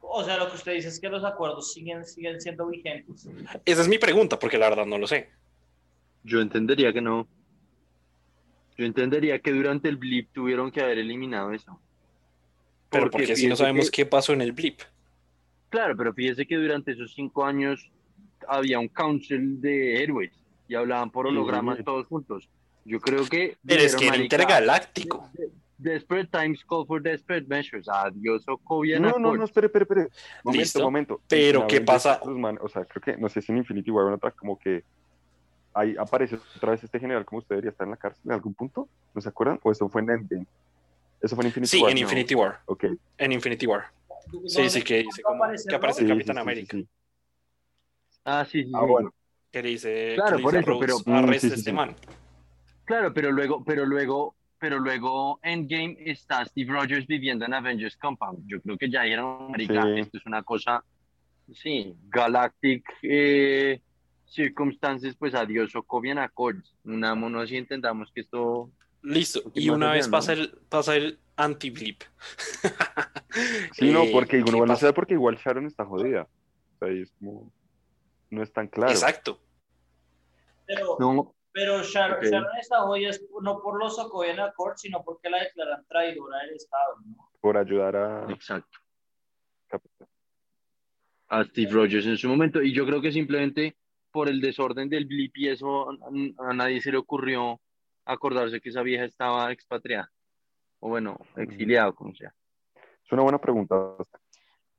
[SPEAKER 3] O sea, lo que usted dice es que los acuerdos siguen, siguen siendo vigentes.
[SPEAKER 2] Esa es mi pregunta porque la verdad no lo sé.
[SPEAKER 1] Yo entendería que no. Yo entendería que durante el blip tuvieron que haber eliminado eso.
[SPEAKER 2] Pero
[SPEAKER 1] Porque
[SPEAKER 2] porque si no sabemos
[SPEAKER 1] que-
[SPEAKER 2] qué pasó en el blip.
[SPEAKER 1] Claro, pero fíjese que durante esos cinco años había un council de héroes y hablaban por hologramas todos juntos. Yo creo que.
[SPEAKER 2] Pero es que era
[SPEAKER 1] "Marica,
[SPEAKER 2] intergaláctico.
[SPEAKER 1] Desperate times call for desperate measures. Adiós, Sokovia
[SPEAKER 4] No, no, no, espere, espere, espere. Momento,
[SPEAKER 2] Listo.
[SPEAKER 4] momento.
[SPEAKER 2] Pero,
[SPEAKER 4] En
[SPEAKER 2] ¿qué pasa?
[SPEAKER 4] man- o sea, creo que, no sé si en Infinity War o en otra, como que ahí aparece otra vez este general, como usted debería estar en la cárcel en algún punto. ¿No se acuerdan? ¿O eso fue en Endgame? Eso fue en Infinity
[SPEAKER 2] Sí,
[SPEAKER 4] War.
[SPEAKER 2] en
[SPEAKER 4] ¿no?
[SPEAKER 2] Infinity War.
[SPEAKER 4] Ok.
[SPEAKER 2] En Infinity War. Sí,
[SPEAKER 3] ¿Dónde-
[SPEAKER 2] sí, que dice como
[SPEAKER 3] aparece
[SPEAKER 2] que aparece
[SPEAKER 4] Sí,
[SPEAKER 2] el
[SPEAKER 4] sí,
[SPEAKER 2] Capitán
[SPEAKER 4] sí, sí,
[SPEAKER 2] América.
[SPEAKER 4] sí.
[SPEAKER 1] Ah, sí, sí.
[SPEAKER 4] Ah,
[SPEAKER 1] sí.
[SPEAKER 4] bueno.
[SPEAKER 2] Que dice,
[SPEAKER 1] Claro,
[SPEAKER 2] que
[SPEAKER 1] por eso, pero-
[SPEAKER 2] Rose,
[SPEAKER 4] Mm,
[SPEAKER 2] arresta
[SPEAKER 4] sí, sí,
[SPEAKER 2] este
[SPEAKER 4] sí.
[SPEAKER 2] man.
[SPEAKER 1] Claro, pero luego, pero luego, pero luego Endgame está Steve Rogers viviendo en Avengers Compound. Yo creo que ya dijeron, marica,
[SPEAKER 4] Sí.
[SPEAKER 1] esto es una cosa, sí, Galactic eh, Circumstances, pues adiós, Sokovian Accords. Unámonos y entendamos que esto,
[SPEAKER 2] Listo.
[SPEAKER 1] ¿Qué
[SPEAKER 2] Y una
[SPEAKER 1] allá,
[SPEAKER 2] vez
[SPEAKER 1] no?
[SPEAKER 2] pasa el, pasa el anti-blip.
[SPEAKER 4] Sí, no,
[SPEAKER 2] Eh,
[SPEAKER 4] porque
[SPEAKER 2] ¿qué
[SPEAKER 4] uno no
[SPEAKER 2] pasa?
[SPEAKER 4] sabe porque igual Sharon está jodida. O sea, ahí es como. No es tan claro.
[SPEAKER 2] Exacto.
[SPEAKER 3] Pero,
[SPEAKER 1] no,
[SPEAKER 3] pero Sharon,
[SPEAKER 1] Ok.
[SPEAKER 3] Sharon está hoy es no por los Sokovian Accords, sino porque la declaran traidora del Estado, ¿no?
[SPEAKER 4] Por ayudar a.
[SPEAKER 1] exacto,
[SPEAKER 4] Capitán.
[SPEAKER 1] a Steve Rogers en su momento. Y yo creo que simplemente por el desorden del blip y eso, a, a nadie se le ocurrió acordarse que esa vieja estaba expatriada. O bueno, exiliado, como sea.
[SPEAKER 4] Es una buena pregunta.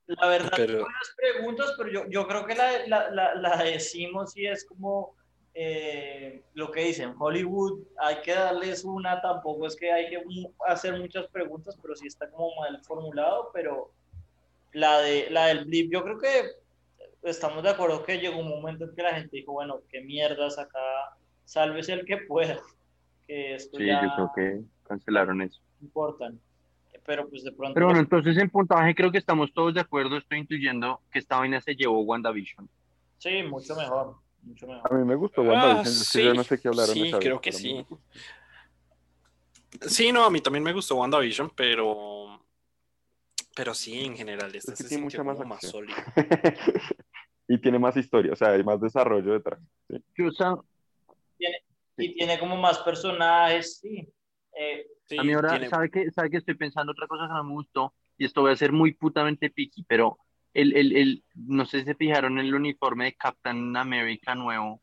[SPEAKER 3] La verdad,
[SPEAKER 2] Pero-
[SPEAKER 3] buenas preguntas, pero yo, yo creo que la, la, la, la decimos y es como eh, lo que dicen, Hollywood, hay que darles una, tampoco es que hay que hacer muchas preguntas, pero sí está como mal formulado, pero la, de, la del blip, yo creo que estamos de acuerdo que llegó un momento en que la gente dijo, bueno, qué mierdas acá, sálvese el que pueda, que esto
[SPEAKER 1] Sí,
[SPEAKER 3] ya
[SPEAKER 1] yo creo que cancelaron eso.
[SPEAKER 3] no importan. Pero pues de pronto...
[SPEAKER 1] Pero bueno, entonces en puntaje creo que estamos todos de acuerdo. Estoy intuyendo que esta vaina se llevó WandaVision.
[SPEAKER 3] Sí, mucho mejor, mucho mejor.
[SPEAKER 4] A mí me gustó
[SPEAKER 2] Ah,
[SPEAKER 4] WandaVision. que
[SPEAKER 2] sí,
[SPEAKER 4] yo no sé qué hablaron
[SPEAKER 2] sí,
[SPEAKER 4] esa vez,
[SPEAKER 2] creo que sí. Sí, no, a mí también me gustó WandaVision, pero. Pero sí, en general, esta
[SPEAKER 4] Es que
[SPEAKER 2] se
[SPEAKER 4] tiene
[SPEAKER 2] sintió
[SPEAKER 4] mucha más
[SPEAKER 2] como más sólido.
[SPEAKER 4] y tiene más historia, o sea, hay más desarrollo detrás.
[SPEAKER 3] Y tiene como más personajes, sí. Eh,
[SPEAKER 2] Sí,
[SPEAKER 1] a mí ahora,
[SPEAKER 2] tiene-
[SPEAKER 1] ¿sabe que ¿sabe que estoy pensando otra cosa que no me gustó? Y esto voy a ser muy putamente picky, pero el, el, el, no sé si se fijaron en el uniforme de Captain America nuevo,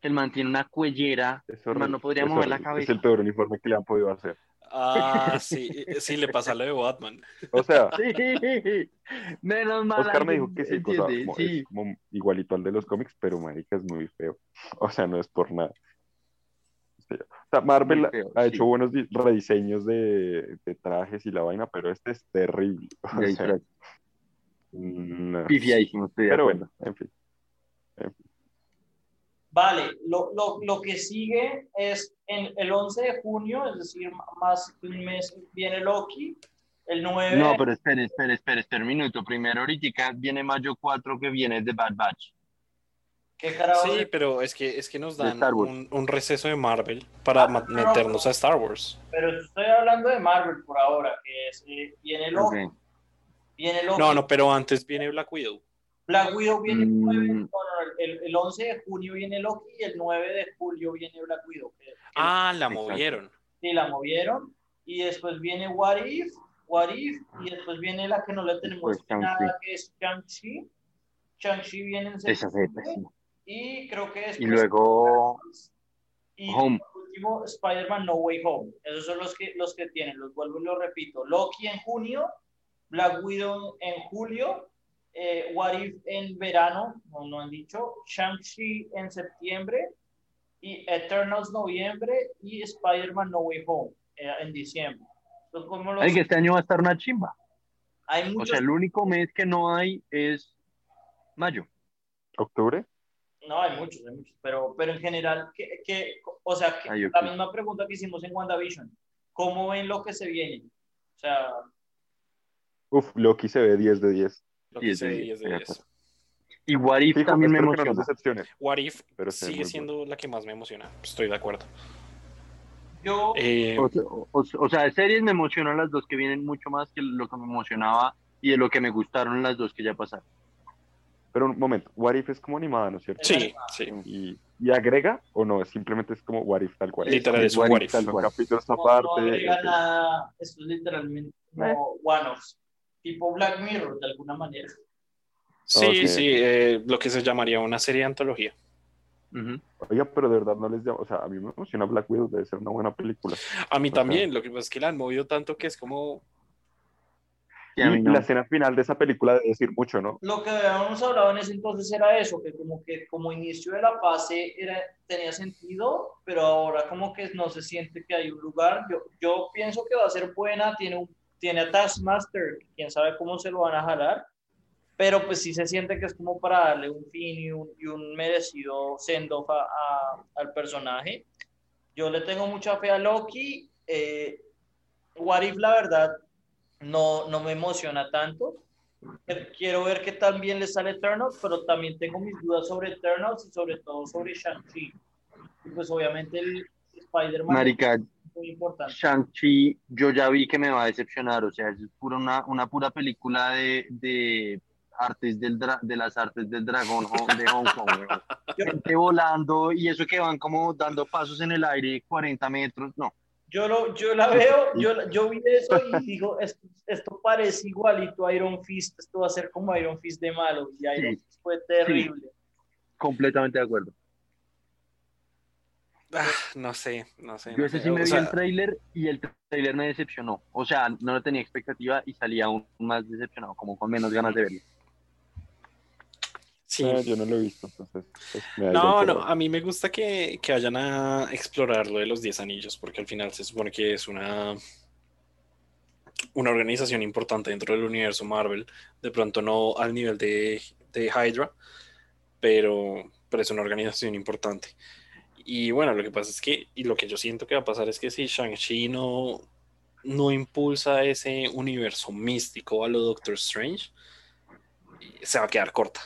[SPEAKER 1] el man tiene una cuellera, man
[SPEAKER 4] horrible,
[SPEAKER 1] no podría
[SPEAKER 4] es
[SPEAKER 1] mover la cabeza.
[SPEAKER 4] Es el peor uniforme que le han podido hacer.
[SPEAKER 2] Ah, sí, sí, le pasa lo de Batman.
[SPEAKER 4] O sea,
[SPEAKER 1] Sí, menos mal.
[SPEAKER 4] Oscar me dijo que sí, sea, como- es como igualito al de los cómics, pero marica es muy feo. O sea, no es por nada. Sí, O sea, Marvel
[SPEAKER 1] feo,
[SPEAKER 4] ha
[SPEAKER 1] sí.
[SPEAKER 4] hecho buenos di- rediseños de, de trajes y la vaina, pero este es terrible. O
[SPEAKER 1] De disfraz.
[SPEAKER 4] no.
[SPEAKER 1] Estoy de
[SPEAKER 4] Pero
[SPEAKER 1] acuerdo.
[SPEAKER 4] bueno, en fin.
[SPEAKER 3] Vale, lo, lo, lo que sigue es en el 11 de junio, es decir, más de un mes viene Loki, el 9...
[SPEAKER 1] No, pero espere, espere, espere, espere un minuto. Primero, ahorita viene mayo 4 que viene de Bad Batch.
[SPEAKER 2] Sí, pero es que, es que nos dan un, un receso de Marvel para
[SPEAKER 3] Ah, no,
[SPEAKER 2] meternos a Star Wars.
[SPEAKER 3] Pero estoy hablando de Marvel por ahora, que es, eh, viene Loki,
[SPEAKER 1] Ok.
[SPEAKER 3] Viene Loki,
[SPEAKER 2] No, no, pero antes viene Black Widow.
[SPEAKER 3] Black Widow viene el,
[SPEAKER 1] Mm.
[SPEAKER 3] 9, no, no, el, el 11 de junio viene Loki y el 9 de julio viene Black Widow. que- que
[SPEAKER 2] Ah, la
[SPEAKER 1] Exacto.
[SPEAKER 2] movieron.
[SPEAKER 3] sí, la movieron. Y después viene What If, What If, y después viene la que no le tenemos nada, que es Shang-Chi. Shang-Chi viene en septiembre. Y creo que después...
[SPEAKER 1] Y luego
[SPEAKER 3] Y
[SPEAKER 1] Home.
[SPEAKER 3] por último, Spider-Man No Way Home. Esos son los que, los que tienen, los vuelvo y los repito. Loki en junio, Black Widow en julio, eh, What If en verano, no, no han dicho, Shang-Chi en septiembre, y Eternals noviembre, y Spider-Man No Way Home eh, en diciembre. Son como los-
[SPEAKER 1] Ay, que este año va a estar una chimba.
[SPEAKER 3] hay
[SPEAKER 1] O
[SPEAKER 3] muchos,
[SPEAKER 1] sea, el único mes que no hay es mayo.
[SPEAKER 4] ¿Octubre?
[SPEAKER 3] no, hay muchos, hay muchos, pero, pero en general, que, que, o sea, que
[SPEAKER 1] Ay, ok.
[SPEAKER 3] la misma pregunta que hicimos en WandaVision, ¿cómo ven lo que se viene? O sea,
[SPEAKER 4] Uf, Loki se ve 10 de 10.
[SPEAKER 2] Lo
[SPEAKER 1] Sí,
[SPEAKER 2] que
[SPEAKER 1] sí,
[SPEAKER 2] se
[SPEAKER 1] sí,
[SPEAKER 2] diez de
[SPEAKER 1] de
[SPEAKER 2] diez.
[SPEAKER 1] acuerdo. Y What If
[SPEAKER 4] Fijo,
[SPEAKER 1] también me
[SPEAKER 4] no
[SPEAKER 1] emociona.
[SPEAKER 4] decepcione.
[SPEAKER 2] What If
[SPEAKER 4] Pero ve
[SPEAKER 2] sigue siendo la que más me emociona. Estoy de acuerdo.
[SPEAKER 3] yo...
[SPEAKER 2] Eh,
[SPEAKER 1] O, sea, o- o sea, de series me emocionan las dos que vienen mucho más que lo que me emocionaba y de lo que me gustaron las dos que ya pasaron.
[SPEAKER 4] Pero un momento, What If es como animada, ¿no es cierto?
[SPEAKER 2] sí, sí.
[SPEAKER 4] Y, y agrega o no, simplemente es como What If tal cual.
[SPEAKER 2] Literal, es un
[SPEAKER 1] What
[SPEAKER 2] what
[SPEAKER 1] If tal
[SPEAKER 3] no, no
[SPEAKER 4] aparte.
[SPEAKER 3] agrega nada, es literalmente como one-offs, tipo Black Mirror de alguna manera.
[SPEAKER 2] Sí,
[SPEAKER 4] Ok.
[SPEAKER 2] sí, eh, lo que se llamaría una serie de antología.
[SPEAKER 1] Ujú.
[SPEAKER 4] Oiga, pero de verdad no les llama, o sea, a mí me emociona Black Widow, debe ser una buena película.
[SPEAKER 2] A mí
[SPEAKER 4] O sea-
[SPEAKER 2] también, lo que pasa es que la han movido tanto que es como...
[SPEAKER 4] Y
[SPEAKER 1] no.
[SPEAKER 4] la escena final de esa película debe decir mucho, ¿no?
[SPEAKER 3] Lo que habíamos hablado en ese entonces era eso, que como que como inicio de la fase era, tenía sentido, pero ahora como que no se siente que hay un lugar. Yo, yo pienso que va a ser buena, tiene, un, tiene a Taskmaster, quién sabe cómo se lo van a jalar, pero pues sí se siente que es como para darle un fin y un, y un merecido send-off al personaje. Yo le tengo mucha fe a Loki. Eh, What If, la verdad, no, no me emociona tanto. Quiero ver qué tan bien le sale Eternals, pero también tengo mis dudas sobre Eternals y sobre todo sobre Shang-Chi. Pues obviamente el Spider-Man muy importante.
[SPEAKER 1] Shang-Chi, yo ya vi que me va a decepcionar, o sea, es pura una, una pura película de, de artes del de las artes del dragón de Hong Kong. Gente volando y eso que van como dando pasos en el aire, 40 metros, no.
[SPEAKER 3] Yo, lo, yo la veo, yo, yo vi eso y digo, esto, esto parece igualito a Iron Fist, esto va a ser como Iron Fist de malo, y Iron
[SPEAKER 1] Sí.
[SPEAKER 3] Fist fue terrible.
[SPEAKER 1] Completamente de acuerdo.
[SPEAKER 2] Ah, no sé, no sé.
[SPEAKER 1] Yo
[SPEAKER 2] no
[SPEAKER 1] ese
[SPEAKER 2] sé.
[SPEAKER 1] sí me
[SPEAKER 2] O
[SPEAKER 1] vi
[SPEAKER 2] sea,
[SPEAKER 1] el tráiler y el tráiler me decepcionó. O sea, no lo tenía expectativa y salía aún más decepcionado, como con menos ganas de verlo.
[SPEAKER 2] sí.
[SPEAKER 4] Eh, yo no lo he visto, entonces. pues,
[SPEAKER 2] No, no, a mí me gusta que, que vayan a explorar lo de los 10 anillos, porque al final se supone que es una, una organización importante dentro del universo Marvel. De pronto no al nivel de, de Hydra, pero, pero es una organización importante. Y bueno, lo que pasa es que, y lo que yo siento que va a pasar es que si Shang-Chi no, no impulsa ese universo místico a lo Doctor Strange, se va a quedar corta.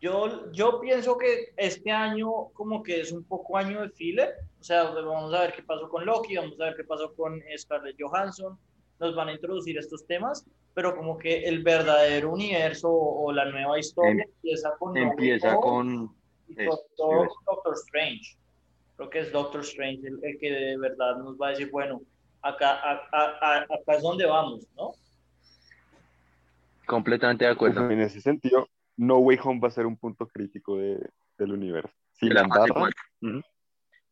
[SPEAKER 3] Yo, yo pienso que este año como que es un poco año de filler, o sea, vamos a ver qué pasó con Loki, vamos a ver qué pasó con Scarlett Johansson, nos van a introducir estos temas, pero como que el verdadero universo o, la nueva historia
[SPEAKER 1] Em-
[SPEAKER 3] empieza con
[SPEAKER 1] Empieza con...
[SPEAKER 3] y todo Doctor Strange. Creo que es Doctor Strange el, el que de verdad nos va a decir, bueno, acá, a- a- a- acá es donde vamos, ¿no?
[SPEAKER 1] Completamente de acuerdo.
[SPEAKER 4] En ese sentido, No Way Home va a ser un punto crítico de, del universo. Si la
[SPEAKER 1] cuatro.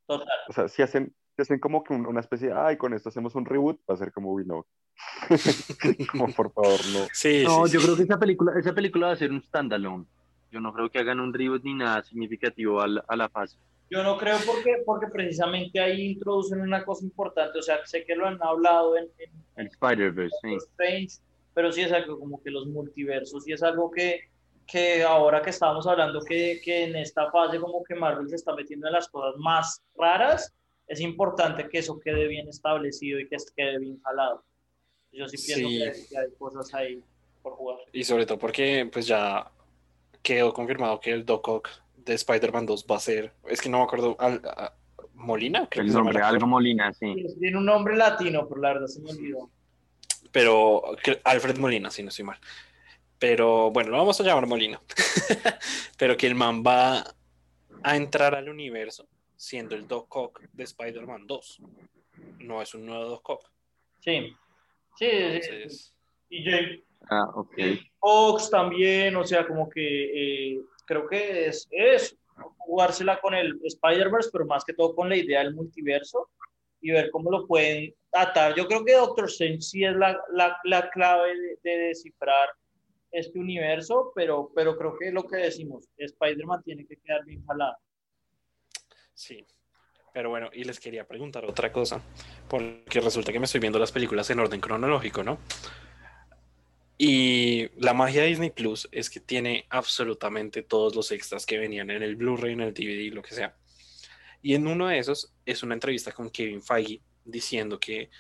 [SPEAKER 3] Total.
[SPEAKER 4] o sea, si hacen, si hacen como que un- una especie de, ay, con esto hacemos un reboot, va a ser como, uy, no. como, por favor, no.
[SPEAKER 2] Sí,
[SPEAKER 1] No,
[SPEAKER 2] sí,
[SPEAKER 1] yo
[SPEAKER 2] sí.
[SPEAKER 1] creo que esa película, esa película va a ser un standalone. Yo no creo que hagan un reboot ni nada significativo a la, a la fase.
[SPEAKER 3] Yo no creo porque, porque precisamente ahí introducen una cosa importante, o sea, sé que lo han hablado en, en
[SPEAKER 1] El Spider-Verse, sí.
[SPEAKER 3] Strange, pero sí es algo como que los multiversos, y es algo que, que ahora que estábamos hablando que, que en esta fase como que Marvel se está metiendo en las cosas más raras, es importante que eso quede bien establecido y que quede bien jalado. Yo sí pienso
[SPEAKER 2] Sí.
[SPEAKER 3] que, que hay cosas ahí por jugar.
[SPEAKER 2] Y sobre todo porque pues ya quedó confirmado que el Doc Ock de Spider-Man 2 va a ser, es que no me acuerdo, al- a- Molina, creo que se llama
[SPEAKER 1] nombre,
[SPEAKER 2] actor.
[SPEAKER 1] algo Molina, sí.
[SPEAKER 3] Tiene un nombre latino, pero la verdad se me olvidó.
[SPEAKER 2] pero Alfred Molina, si no estoy mal. Pero bueno, lo vamos a llamar Molina. pero que el man va a entrar al universo siendo el Doc Ock de Spider-Man 2. No es un nuevo Doc Ock.
[SPEAKER 3] Sí, sí, sí, sí. Y James
[SPEAKER 1] Ah, ok.
[SPEAKER 3] Fox también, o sea, como que eh, creo que es, es jugársela con el Spider-Verse, pero más que todo con la idea del multiverso y ver cómo lo pueden atar. Yo creo que Doctor Strange sí es la, la, la clave de, de descifrar este universo, pero, pero creo que lo que decimos, Spider-Man tiene que quedar bien jalado.
[SPEAKER 2] sí. Pero bueno, y les quería preguntar otra cosa, porque resulta que me estoy viendo las películas en orden cronológico, ¿no? Y la magia de Disney Plus es que tiene absolutamente todos los extras que venían en el Blu-ray, en el DVD, lo que sea. Y en uno de esos es una entrevista con Kevin Feige diciendo que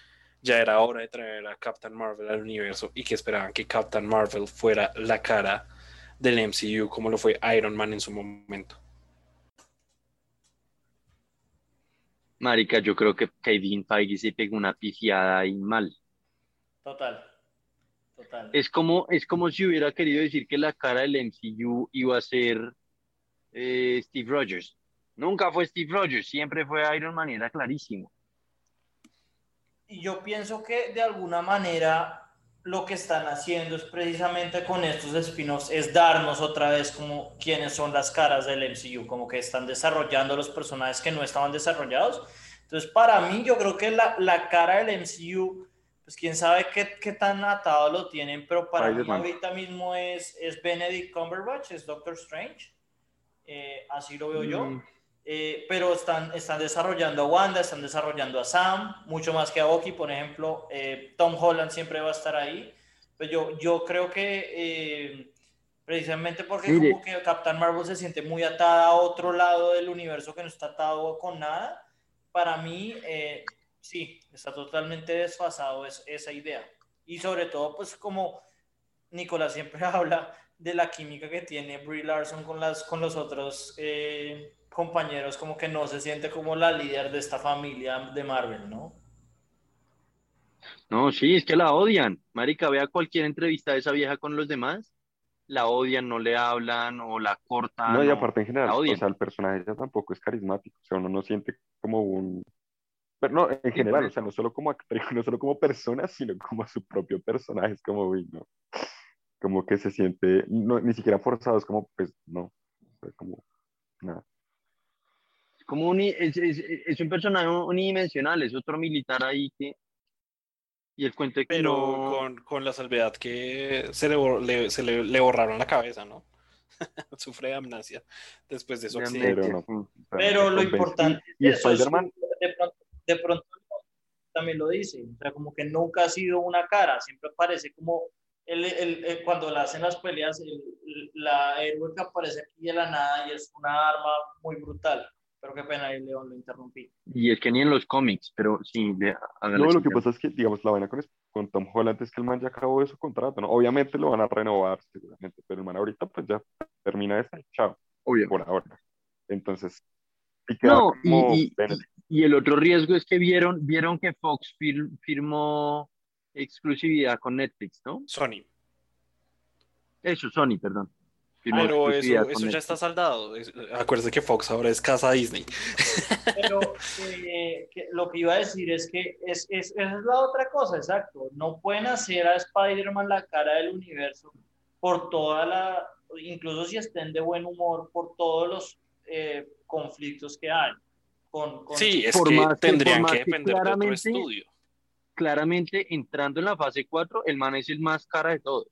[SPEAKER 2] ya era hora de traer a Captain Marvel al universo y que esperaban que Captain Marvel fuera la cara del MCU como lo fue Iron Man en su momento.
[SPEAKER 1] Marica, yo creo que Kevin Feige se pegó una pifiada ahí mal.
[SPEAKER 3] Total, total.
[SPEAKER 1] Es como, es como si hubiera querido decir que la cara del MCU iba a ser eh, Steve Rogers. Nunca fue Steve Rogers, siempre fue Iron Man era clarísimo.
[SPEAKER 3] Y yo pienso que de alguna manera lo que están haciendo es precisamente con estos spin-offs es darnos otra vez como quiénes son las caras del MCU, como que están desarrollando los personajes que no estaban desarrollados. Entonces, para mí, yo creo que la, la cara del MCU, pues quién sabe qué, qué tan atado lo tienen, pero para mí
[SPEAKER 4] Spider-Man.
[SPEAKER 3] ahorita mismo es, es Benedict Cumberbatch, es Doctor Strange. Eh, así lo veo yo.
[SPEAKER 1] Mm.
[SPEAKER 3] Eh, pero están, están desarrollando a Wanda, están desarrollando a Sam, mucho más que a Bucky, por ejemplo. Eh, Tom Holland siempre va a estar ahí. Pero yo, yo creo que eh, precisamente porque
[SPEAKER 1] Mire.
[SPEAKER 3] como que Captain Marvel se siente muy atada a otro lado del universo que no está atado con nada, para mí eh, sí, está totalmente desfasado es- esa idea. Y sobre todo, pues como Nicolás siempre habla de la química que tiene Brie Larson con, las, con los otros eh, compañeros, como que no se siente como la líder de esta familia de Marvel, ¿no?
[SPEAKER 1] No, sí, es que la odian. Marica, vea cualquier entrevista de esa vieja con los demás, la odian, no le hablan o la cortan.
[SPEAKER 4] No, y aparte en general,
[SPEAKER 1] la odian.
[SPEAKER 4] o sea, el personaje ya tampoco es carismático, o sea, uno no siente como un... Pero no, en general, o sea, no solo como actriz, no solo como persona, sino como su propio personaje, es como, uy, no. Como que se siente, no, ni siquiera forzado, es como, pues, no, como, nada.
[SPEAKER 1] Es como un, es, es- es un personaje unidimensional, es otro militar ahí que... Y el cuento que
[SPEAKER 2] Pero
[SPEAKER 1] no-
[SPEAKER 2] con, con la salvedad que se le, bor- le- se le, le borraron la cabeza, ¿no? Sufre de amnesia después de su
[SPEAKER 1] de
[SPEAKER 2] accidente.
[SPEAKER 4] Pero no.
[SPEAKER 3] lo
[SPEAKER 4] convence.
[SPEAKER 3] importante
[SPEAKER 4] Y, y
[SPEAKER 3] es
[SPEAKER 4] Spider-Man,
[SPEAKER 3] que de pronto, de pronto también lo dice, o sea, como que nunca ha sido una cara, siempre parece como el, el- el- cuando le hacen las peleas, el- la héroe que aparece aquí de la nada y es una arma muy brutal. Pero qué pena, ahí León lo interrumpí.
[SPEAKER 1] Y es que ni en los cómics, pero sí, de,
[SPEAKER 4] no, lo que pasa es que, digamos, la vaina con, con Tom Holland es que el man ya acabó de su contrato, ¿no? Obviamente lo van a renovar, seguramente, pero el man ahorita, pues ya termina este, chao,
[SPEAKER 1] Obvio.
[SPEAKER 4] por ahora. Entonces, y
[SPEAKER 1] No, y,
[SPEAKER 4] como
[SPEAKER 1] y- el otro riesgo es que vieron, vieron que Fox fir- firmó exclusividad con Netflix, ¿no?
[SPEAKER 2] Sony.
[SPEAKER 1] Eso, Sony, perdón. Firmó
[SPEAKER 2] Pero eso, eso ya
[SPEAKER 1] Netflix.
[SPEAKER 2] está saldado. Es- Acuérdate que Fox ahora es casa Disney.
[SPEAKER 3] Pero eh, que lo que iba a decir es que es, es, esa es la otra cosa, exacto. No pueden hacer a Spider-Man la cara del universo por toda la, incluso si estén de buen humor, por todos los eh, conflictos que hay. Con, con-
[SPEAKER 2] Sí, es
[SPEAKER 1] Por
[SPEAKER 2] que tendrían que
[SPEAKER 1] que
[SPEAKER 2] depender de otro estudio.
[SPEAKER 1] Claramente, entrando en la fase 4, el man es el más cara de todos.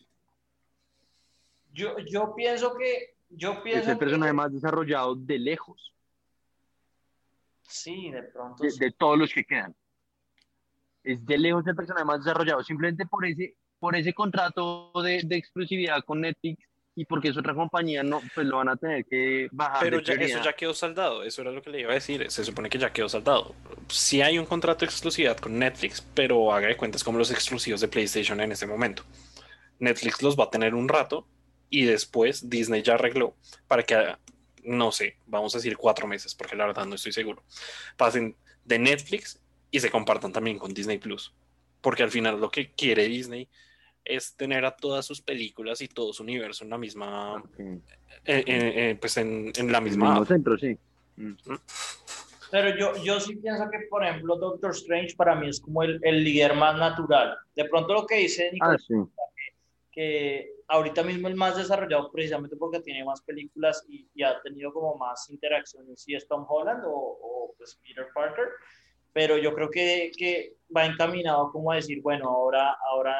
[SPEAKER 3] Yo, yo pienso que, yo
[SPEAKER 1] Es
[SPEAKER 3] pienso
[SPEAKER 1] el personaje
[SPEAKER 3] que,
[SPEAKER 1] más desarrollado de lejos,
[SPEAKER 3] sí, de pronto
[SPEAKER 1] de,
[SPEAKER 3] sí.
[SPEAKER 1] de todos los que quedan. Es de lejos el personaje más desarrollado, simplemente por ese, por ese contrato de, de exclusividad con Netflix y porque es otra compañía, no, pues lo van a tener que bajar.
[SPEAKER 2] Pero ya, eso ya quedó saldado, eso era lo que le iba a decir, se supone que ya quedó saldado. Sí hay un contrato de exclusividad con Netflix, pero haga de cuentas como los exclusivos de PlayStation en este momento. Netflix los va a tener un rato y después Disney ya arregló para que, no sé, vamos a decir cuatro meses, porque la verdad no estoy seguro, pasen de Netflix y se compartan también con Disney Plus. Porque al final lo que quiere Disney es tener a todas sus películas y todo su universo en la misma,
[SPEAKER 4] Sí.
[SPEAKER 2] eh, eh, eh, pues en, en la
[SPEAKER 1] El
[SPEAKER 2] misma
[SPEAKER 1] mismo
[SPEAKER 2] app.
[SPEAKER 1] centro, sí. Mm.
[SPEAKER 3] Pero yo, yo sí pienso que, por ejemplo, Doctor Strange para mí es como el, el líder más natural. De pronto lo que dice
[SPEAKER 1] Ah,
[SPEAKER 3] Nicolás,
[SPEAKER 1] sí.
[SPEAKER 3] que ahorita mismo el más desarrollado precisamente porque tiene más películas y, y ha tenido como más interacciones, si es Tom Holland o, o, pues Peter Parker, pero yo creo que, que va encaminado como a decir, bueno, ahora, ahora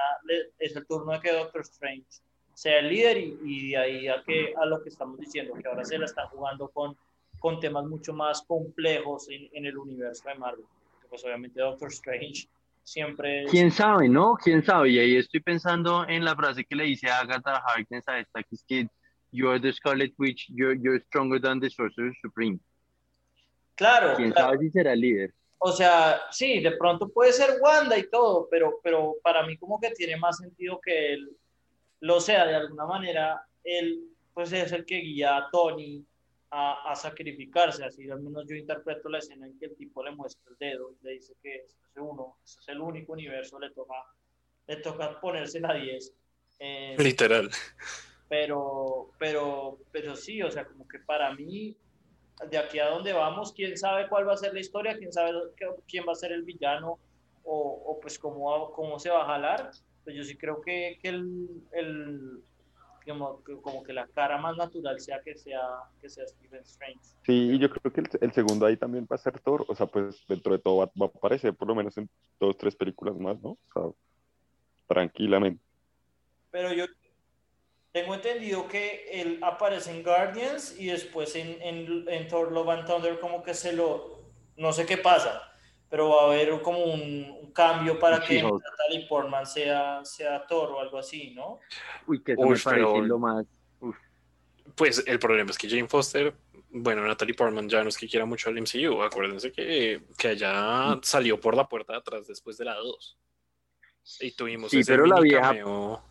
[SPEAKER 3] es el turno de que Doctor Strange sea el líder y, y de ahí a, que, a lo que estamos diciendo, que ahora se la están jugando con, con temas mucho más complejos en, en el universo de Marvel. Pues obviamente Doctor Strange siempre es...
[SPEAKER 1] ¿Quién sabe, no? ¿Quién sabe? Y ahí estoy pensando en la frase que le dice a Agatha Harkness a esta, que es que you are the Scarlet Witch, you're, you're stronger than the Sorcerer Supreme.
[SPEAKER 3] Claro,
[SPEAKER 1] ¿Quién
[SPEAKER 3] claro.
[SPEAKER 1] sabe si será el líder?
[SPEAKER 3] O sea, sí, de pronto puede ser Wanda y todo, pero, pero para mí como que tiene más sentido que él lo sea de alguna manera, él pues es el que guía a Tony a, a sacrificarse, así al menos yo interpreto la escena en que el tipo le muestra el dedo y le dice que este es uno, este es el único universo, le toca, le toca ponerse la 10. Eh,
[SPEAKER 2] Literal.
[SPEAKER 3] pero, pero, pero sí, o sea, como que para mí, de aquí a donde vamos, quién sabe cuál va a ser la historia, quién sabe quién va a ser el villano o, o pues cómo, cómo se va a jalar. Pues yo sí creo que, que el, el como, que- como que la cara más natural sea que sea, que sea Stephen Strange.
[SPEAKER 4] Sí, y yo creo que el, el segundo ahí también va a ser Thor, o sea, pues dentro de todo va, va a aparecer por lo menos en dos, tres películas más, ¿no? O sea, tranquilamente.
[SPEAKER 3] Pero yo tengo entendido que él aparece en Guardians y después en, en, en Thor Love and Thunder como que se lo... No sé qué pasa, pero va a haber como un, un cambio para que. Natalie Portman sea, sea Thor o algo así, ¿no?
[SPEAKER 1] Uy, que eso
[SPEAKER 2] Uy,
[SPEAKER 1] me parece
[SPEAKER 2] pero-
[SPEAKER 1] lo más... uf.
[SPEAKER 2] Pues el problema es que Jane Foster, bueno, Natalie Portman ya no es que quiera mucho al MCU. Acuérdense que, que ella salió por la puerta de atrás después de la 2. Y tuvimos
[SPEAKER 1] Sí,
[SPEAKER 2] ese
[SPEAKER 1] pero la vieja-
[SPEAKER 2] cameo.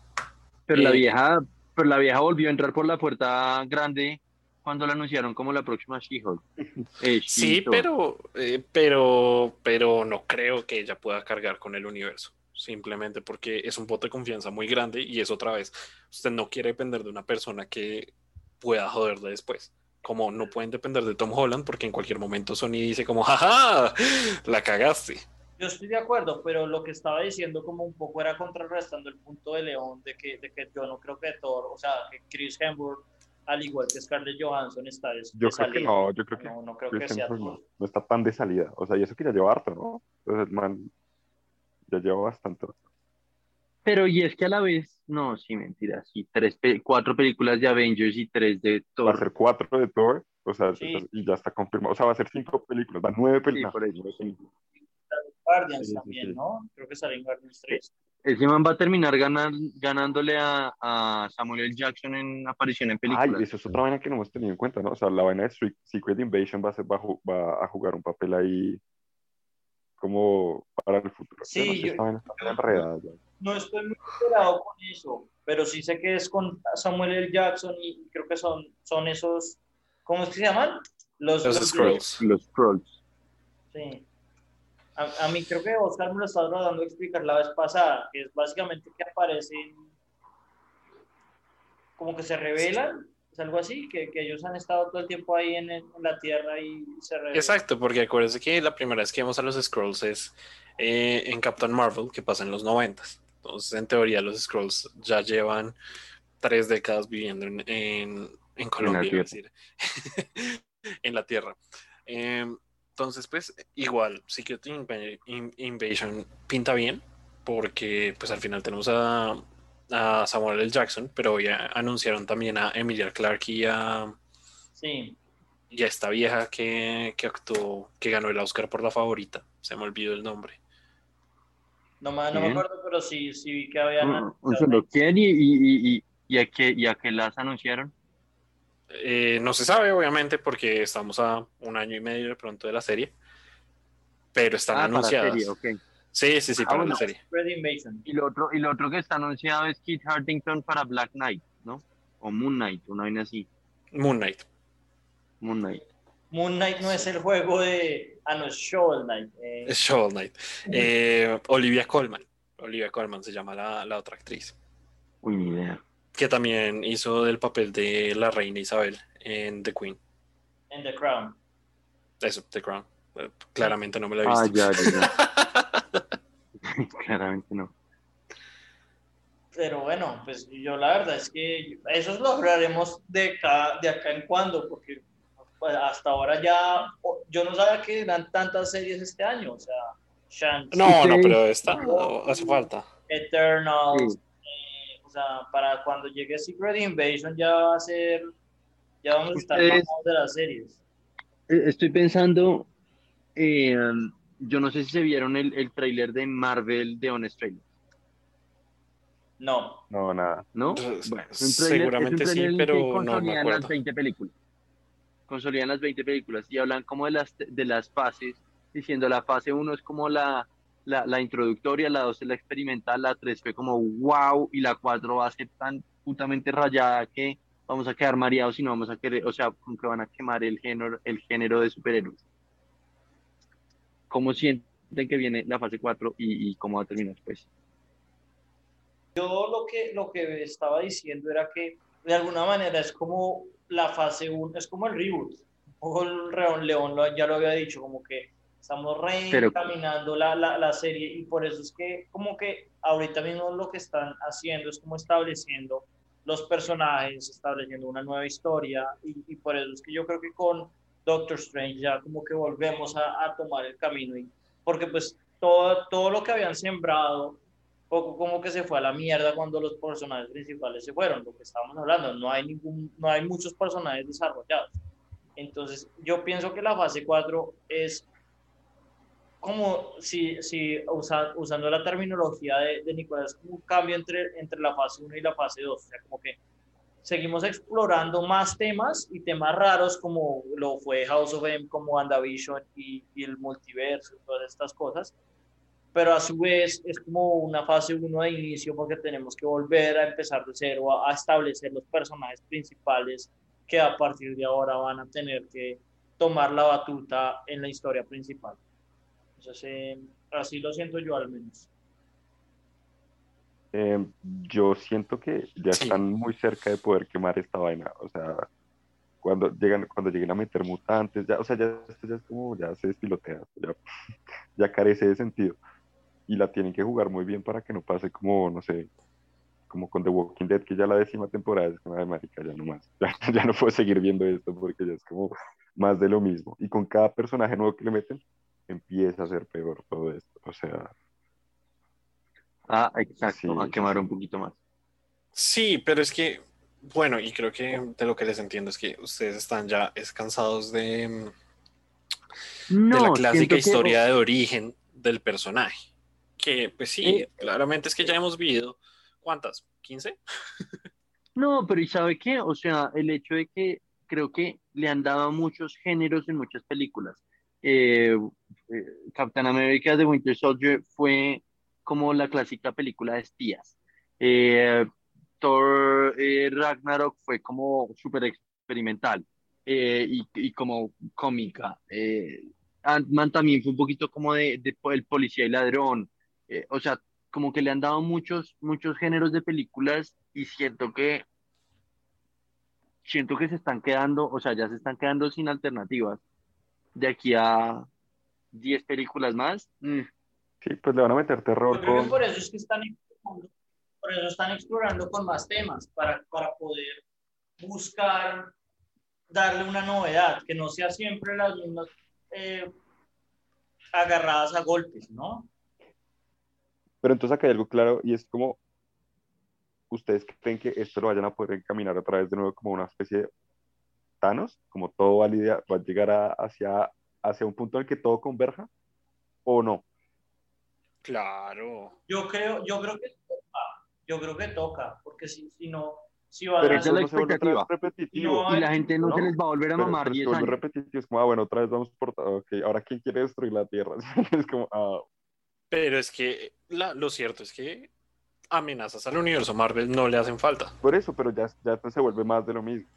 [SPEAKER 1] Pero la
[SPEAKER 2] Eh,
[SPEAKER 1] vieja, pero la vieja volvió a entrar por la puerta grande cuando la anunciaron como la próxima She-Hulk. Eh,
[SPEAKER 2] Sí, pero, eh, pero, pero no creo que ella pueda cargar con el universo. Simplemente porque es un voto de confianza muy grande y es otra vez, usted no quiere depender de una persona que pueda joderle después. Como no pueden depender de Tom Holland porque en cualquier momento Sony dice como, jaja, la cagaste.
[SPEAKER 3] Yo estoy de acuerdo, pero lo que estaba diciendo como un poco era contrarrestando el punto de León de que, de que yo no creo que Thor, o sea, que Chris Hemsworth, al igual que Scarlett Johansson, está de,
[SPEAKER 4] Yo
[SPEAKER 3] de
[SPEAKER 4] creo que
[SPEAKER 3] salida.
[SPEAKER 4] no, yo creo que
[SPEAKER 3] No, no creo que sea
[SPEAKER 4] Hemsworth
[SPEAKER 3] Thor.
[SPEAKER 4] no, no está tan de salida. O sea, y eso que ya lleva harto, ¿no? Entonces el man ya lleva bastante.
[SPEAKER 1] Pero y es que a la vez, no, sí, mentira, sí, tres, cuatro películas de Avengers y tres de
[SPEAKER 4] Va a
[SPEAKER 1] Thor.
[SPEAKER 4] ser cuatro de Thor, o sea,
[SPEAKER 3] Sí.
[SPEAKER 4] y ya está confirmado. O sea, va a ser cinco películas, va a nueve
[SPEAKER 1] Sí,
[SPEAKER 4] películas.
[SPEAKER 1] por eso, sí.
[SPEAKER 3] Guardians
[SPEAKER 4] Sí, sí,
[SPEAKER 3] también,
[SPEAKER 4] sí.
[SPEAKER 3] ¿no? Creo que sale en Guardians 3.
[SPEAKER 1] Ese man va a terminar ganar, ganándole a, a Samuel L. Jackson en aparición en
[SPEAKER 4] Ay,
[SPEAKER 1] películas.
[SPEAKER 4] eso es otra vaina que no hemos tenido en cuenta, ¿no? O sea, la vaina de Secret- Secret Invasion va a, ser, va, a ju- va a jugar un papel ahí como para el futuro.
[SPEAKER 3] Sí, yo-
[SPEAKER 4] enredada.
[SPEAKER 3] No estoy muy enterado con eso, pero sí sé que es con Samuel L. Jackson y creo que son, son esos, ¿cómo es que se llaman? Los,
[SPEAKER 2] Los Skrulls.
[SPEAKER 1] Los Scrolls.
[SPEAKER 3] Sí. A, a, mí creo que Oscar me lo estaba tratando de explicar la vez pasada, que es básicamente que aparecen como que se revelan, es algo así, que, que ellos han estado todo el tiempo ahí en, en la Tierra y se revelan.
[SPEAKER 2] Exacto, porque acuérdense que la primera vez que vemos a los Scrolls es eh, en Captain Marvel, que pasa en los noventas. Entonces, en teoría, los Scrolls ya llevan tres décadas viviendo en, en, en Colombia,
[SPEAKER 1] En la
[SPEAKER 2] es decir, en la Tierra. Eh, entonces, pues, igual, Secret Inv- In- Invasion pinta bien, porque pues al final tenemos a, a Samuel L. Jackson, pero ya anunciaron también a Emilia Clarke y a,
[SPEAKER 3] Sí,
[SPEAKER 2] y a esta vieja que, que actuó, que ganó el Oscar por la favorita. Se me olvidó el nombre.
[SPEAKER 3] no, me- no me acuerdo, pero sí, sí vi que habían...
[SPEAKER 1] Un, un solo quién y, y, y, y, y a qué, y a qué las anunciaron.
[SPEAKER 2] Eh, no se sabe, obviamente, porque estamos a un año y medio de pronto de la serie, pero están
[SPEAKER 1] Ah, para
[SPEAKER 2] anunciadas.
[SPEAKER 1] serie.
[SPEAKER 2] Sí, sí, sí,
[SPEAKER 1] Ah,
[SPEAKER 2] para
[SPEAKER 1] bueno.
[SPEAKER 2] la serie.
[SPEAKER 1] Y lo otro, y lo otro que está anunciado es Kit Hartington para Black Knight, ¿no? O Moon Knight, una vaina así.
[SPEAKER 2] Moon Knight.
[SPEAKER 1] Moon Knight.
[SPEAKER 3] Moon Knight no es el juego de... Ah, no, es Shovel Knight. eh,
[SPEAKER 2] Es Shovel Knight. Eh, Olivia Colman. Olivia Colman se llama la, la otra actriz.
[SPEAKER 1] Uy, ni idea.
[SPEAKER 2] Que también hizo el papel de la reina Isabel en The Queen.
[SPEAKER 3] en The Crown.
[SPEAKER 2] Eso, The Crown. Eh, Claramente no me la he visto.
[SPEAKER 1] Ah, ya, ya, ya. Claramente no.
[SPEAKER 3] Pero bueno, pues yo la verdad es que eso lo hablaremos de, cada, de acá en cuando, porque pues, hasta ahora ya, yo no sabía que eran tantas series este año, o sea, Shang
[SPEAKER 2] No, no, pero esta hace falta.
[SPEAKER 3] Eternals,
[SPEAKER 1] Sí.
[SPEAKER 3] Sea, para cuando llegue Secret Invasion ya va a ser, ya vamos a estar
[SPEAKER 1] Ustedes-
[SPEAKER 3] de las series.
[SPEAKER 1] Eh, Estoy pensando, eh, yo no sé si se vieron el, el tráiler de Marvel de Honest Trailer,
[SPEAKER 3] No,
[SPEAKER 4] No, nada.
[SPEAKER 1] ¿no?
[SPEAKER 2] Pues,
[SPEAKER 1] Bueno, es un tráiler-
[SPEAKER 2] seguramente
[SPEAKER 1] es un
[SPEAKER 2] sí, pero no me
[SPEAKER 1] consolidan
[SPEAKER 2] acuerdo.
[SPEAKER 1] las 20 películas. Consolidan las 20 películas y hablan como de las, de las fases, diciendo la fase 1 es como la, la, la introductoria, la 2 es la experimental, la 3 fue como wow y la 4 va a ser tan putamente rayada que vamos a quedar mareados y no vamos a querer, o sea, como que van a quemar el género, el género de superhéroes. ¿Cómo sienten que viene la fase 4 y, y cómo va a terminar pues?
[SPEAKER 3] yo lo que, lo que estaba diciendo era que de alguna manera es como la fase 1, es como el reboot. Un poco el León, ya lo había dicho, como que estamos
[SPEAKER 1] Pero-
[SPEAKER 3] reencaminando la, la, la serie y por eso es que como que ahorita mismo lo que están haciendo es como estableciendo los personajes, estableciendo una nueva historia y, y por eso es que yo creo que con Doctor Strange ya como que volvemos a, a tomar el camino y porque pues todo, todo lo que habían sembrado poco como que se fue a la mierda cuando los personajes principales se fueron, lo que estábamos hablando, no hay ningún, no hay muchos personajes desarrollados. Entonces, yo pienso que la fase 4 es como si, si usa- usando la terminología de, de Nicolás, como un cambio entre, entre la fase 1 y la fase 2, o sea, como que seguimos explorando más temas y temas raros como lo fue House of M, como WandaVision y, y el multiverso todas estas cosas, pero a su vez es como una fase 1 de inicio porque tenemos que volver a empezar de cero, a, a establecer los personajes principales que a partir de ahora van a tener que tomar la batuta en la historia principal. Entonces, eh, así lo siento yo al menos.
[SPEAKER 4] Eh, yo siento que ya
[SPEAKER 2] Sí.
[SPEAKER 4] están muy cerca de poder quemar esta vaina. O sea, cuando llegan, cuando lleguen a meter mutantes, ya, o sea, ya, esto ya es como, ya se despilotea, ya, ya carece de sentido. Y la tienen que jugar muy bien para que no pase como, no sé, como con The Walking Dead, que ya la décima temporada es como, de marica, ya no más. Ya, ya no puedo seguir viendo esto porque ya es como más de lo mismo. Y con cada personaje nuevo que le meten, empieza a ser peor todo esto. O sea,
[SPEAKER 1] Ah, exacto,
[SPEAKER 4] Sí,
[SPEAKER 1] a quemar
[SPEAKER 4] sí.
[SPEAKER 1] un poquito más.
[SPEAKER 2] Sí, pero es que, bueno, y creo que de lo que les entiendo es que ustedes están ya es cansados de, la clásica
[SPEAKER 1] que-
[SPEAKER 2] historia de origen del personaje. Que, pues sí,
[SPEAKER 1] Eh,
[SPEAKER 2] claramente es que ya hemos vivido, ¿cuántas? ¿15?
[SPEAKER 1] No, pero ¿y sabe qué? O sea, el hecho de que creo que le han dado muchos géneros en muchas películas. Eh, eh, Captain America de Winter Soldier fue como la clásica película de espías. Eh, Thor eh, Ragnarok fue como súper experimental y, como cómica. Ant-Man también fue un poquito como de, el policía y ladrón. O sea, como que le han dado muchos, muchos géneros de películas y siento que siento que se están quedando, o sea, ya se están quedando sin alternativas. De aquí a 10 películas más. mm,
[SPEAKER 4] Sí, pues le van a meter terror
[SPEAKER 3] Yo creo que
[SPEAKER 4] con...
[SPEAKER 3] por eso es que están explorando, por eso están explorando con más temas, para, para poder buscar darle una novedad, que no sea siempre las mismas eh, agarradas a golpes, ¿no?
[SPEAKER 4] Pero entonces acá hay algo claro y es como, ¿ustedes creen que esto lo vayan a poder encaminar otra vez de nuevo como una especie de Thanos? Como todo va a, lidiar- va a llegar a- hacia, hacia un punto en el que todo converja o no?
[SPEAKER 2] Claro.
[SPEAKER 3] Yo creo, yo creo que toca, yo creo que toca, porque si, si no, si
[SPEAKER 4] Pero
[SPEAKER 3] a
[SPEAKER 1] esa es la expectativa.
[SPEAKER 4] repetitivo.
[SPEAKER 3] No,
[SPEAKER 1] y la gente no,
[SPEAKER 3] ¿no?
[SPEAKER 1] se les va a volver a
[SPEAKER 4] Pero,
[SPEAKER 1] mamar
[SPEAKER 4] pero se
[SPEAKER 1] 10
[SPEAKER 4] vuelve
[SPEAKER 1] años.
[SPEAKER 4] repetitivo, es como, ah, bueno, otra vez vamos por... Ok, ahora ¿quién quiere destruir la Tierra? es como, ah,
[SPEAKER 2] Pero es que la- lo cierto es que amenazas al universo Marvel no le hacen falta.
[SPEAKER 4] por eso, pero ya, ya se vuelve más de lo mismo.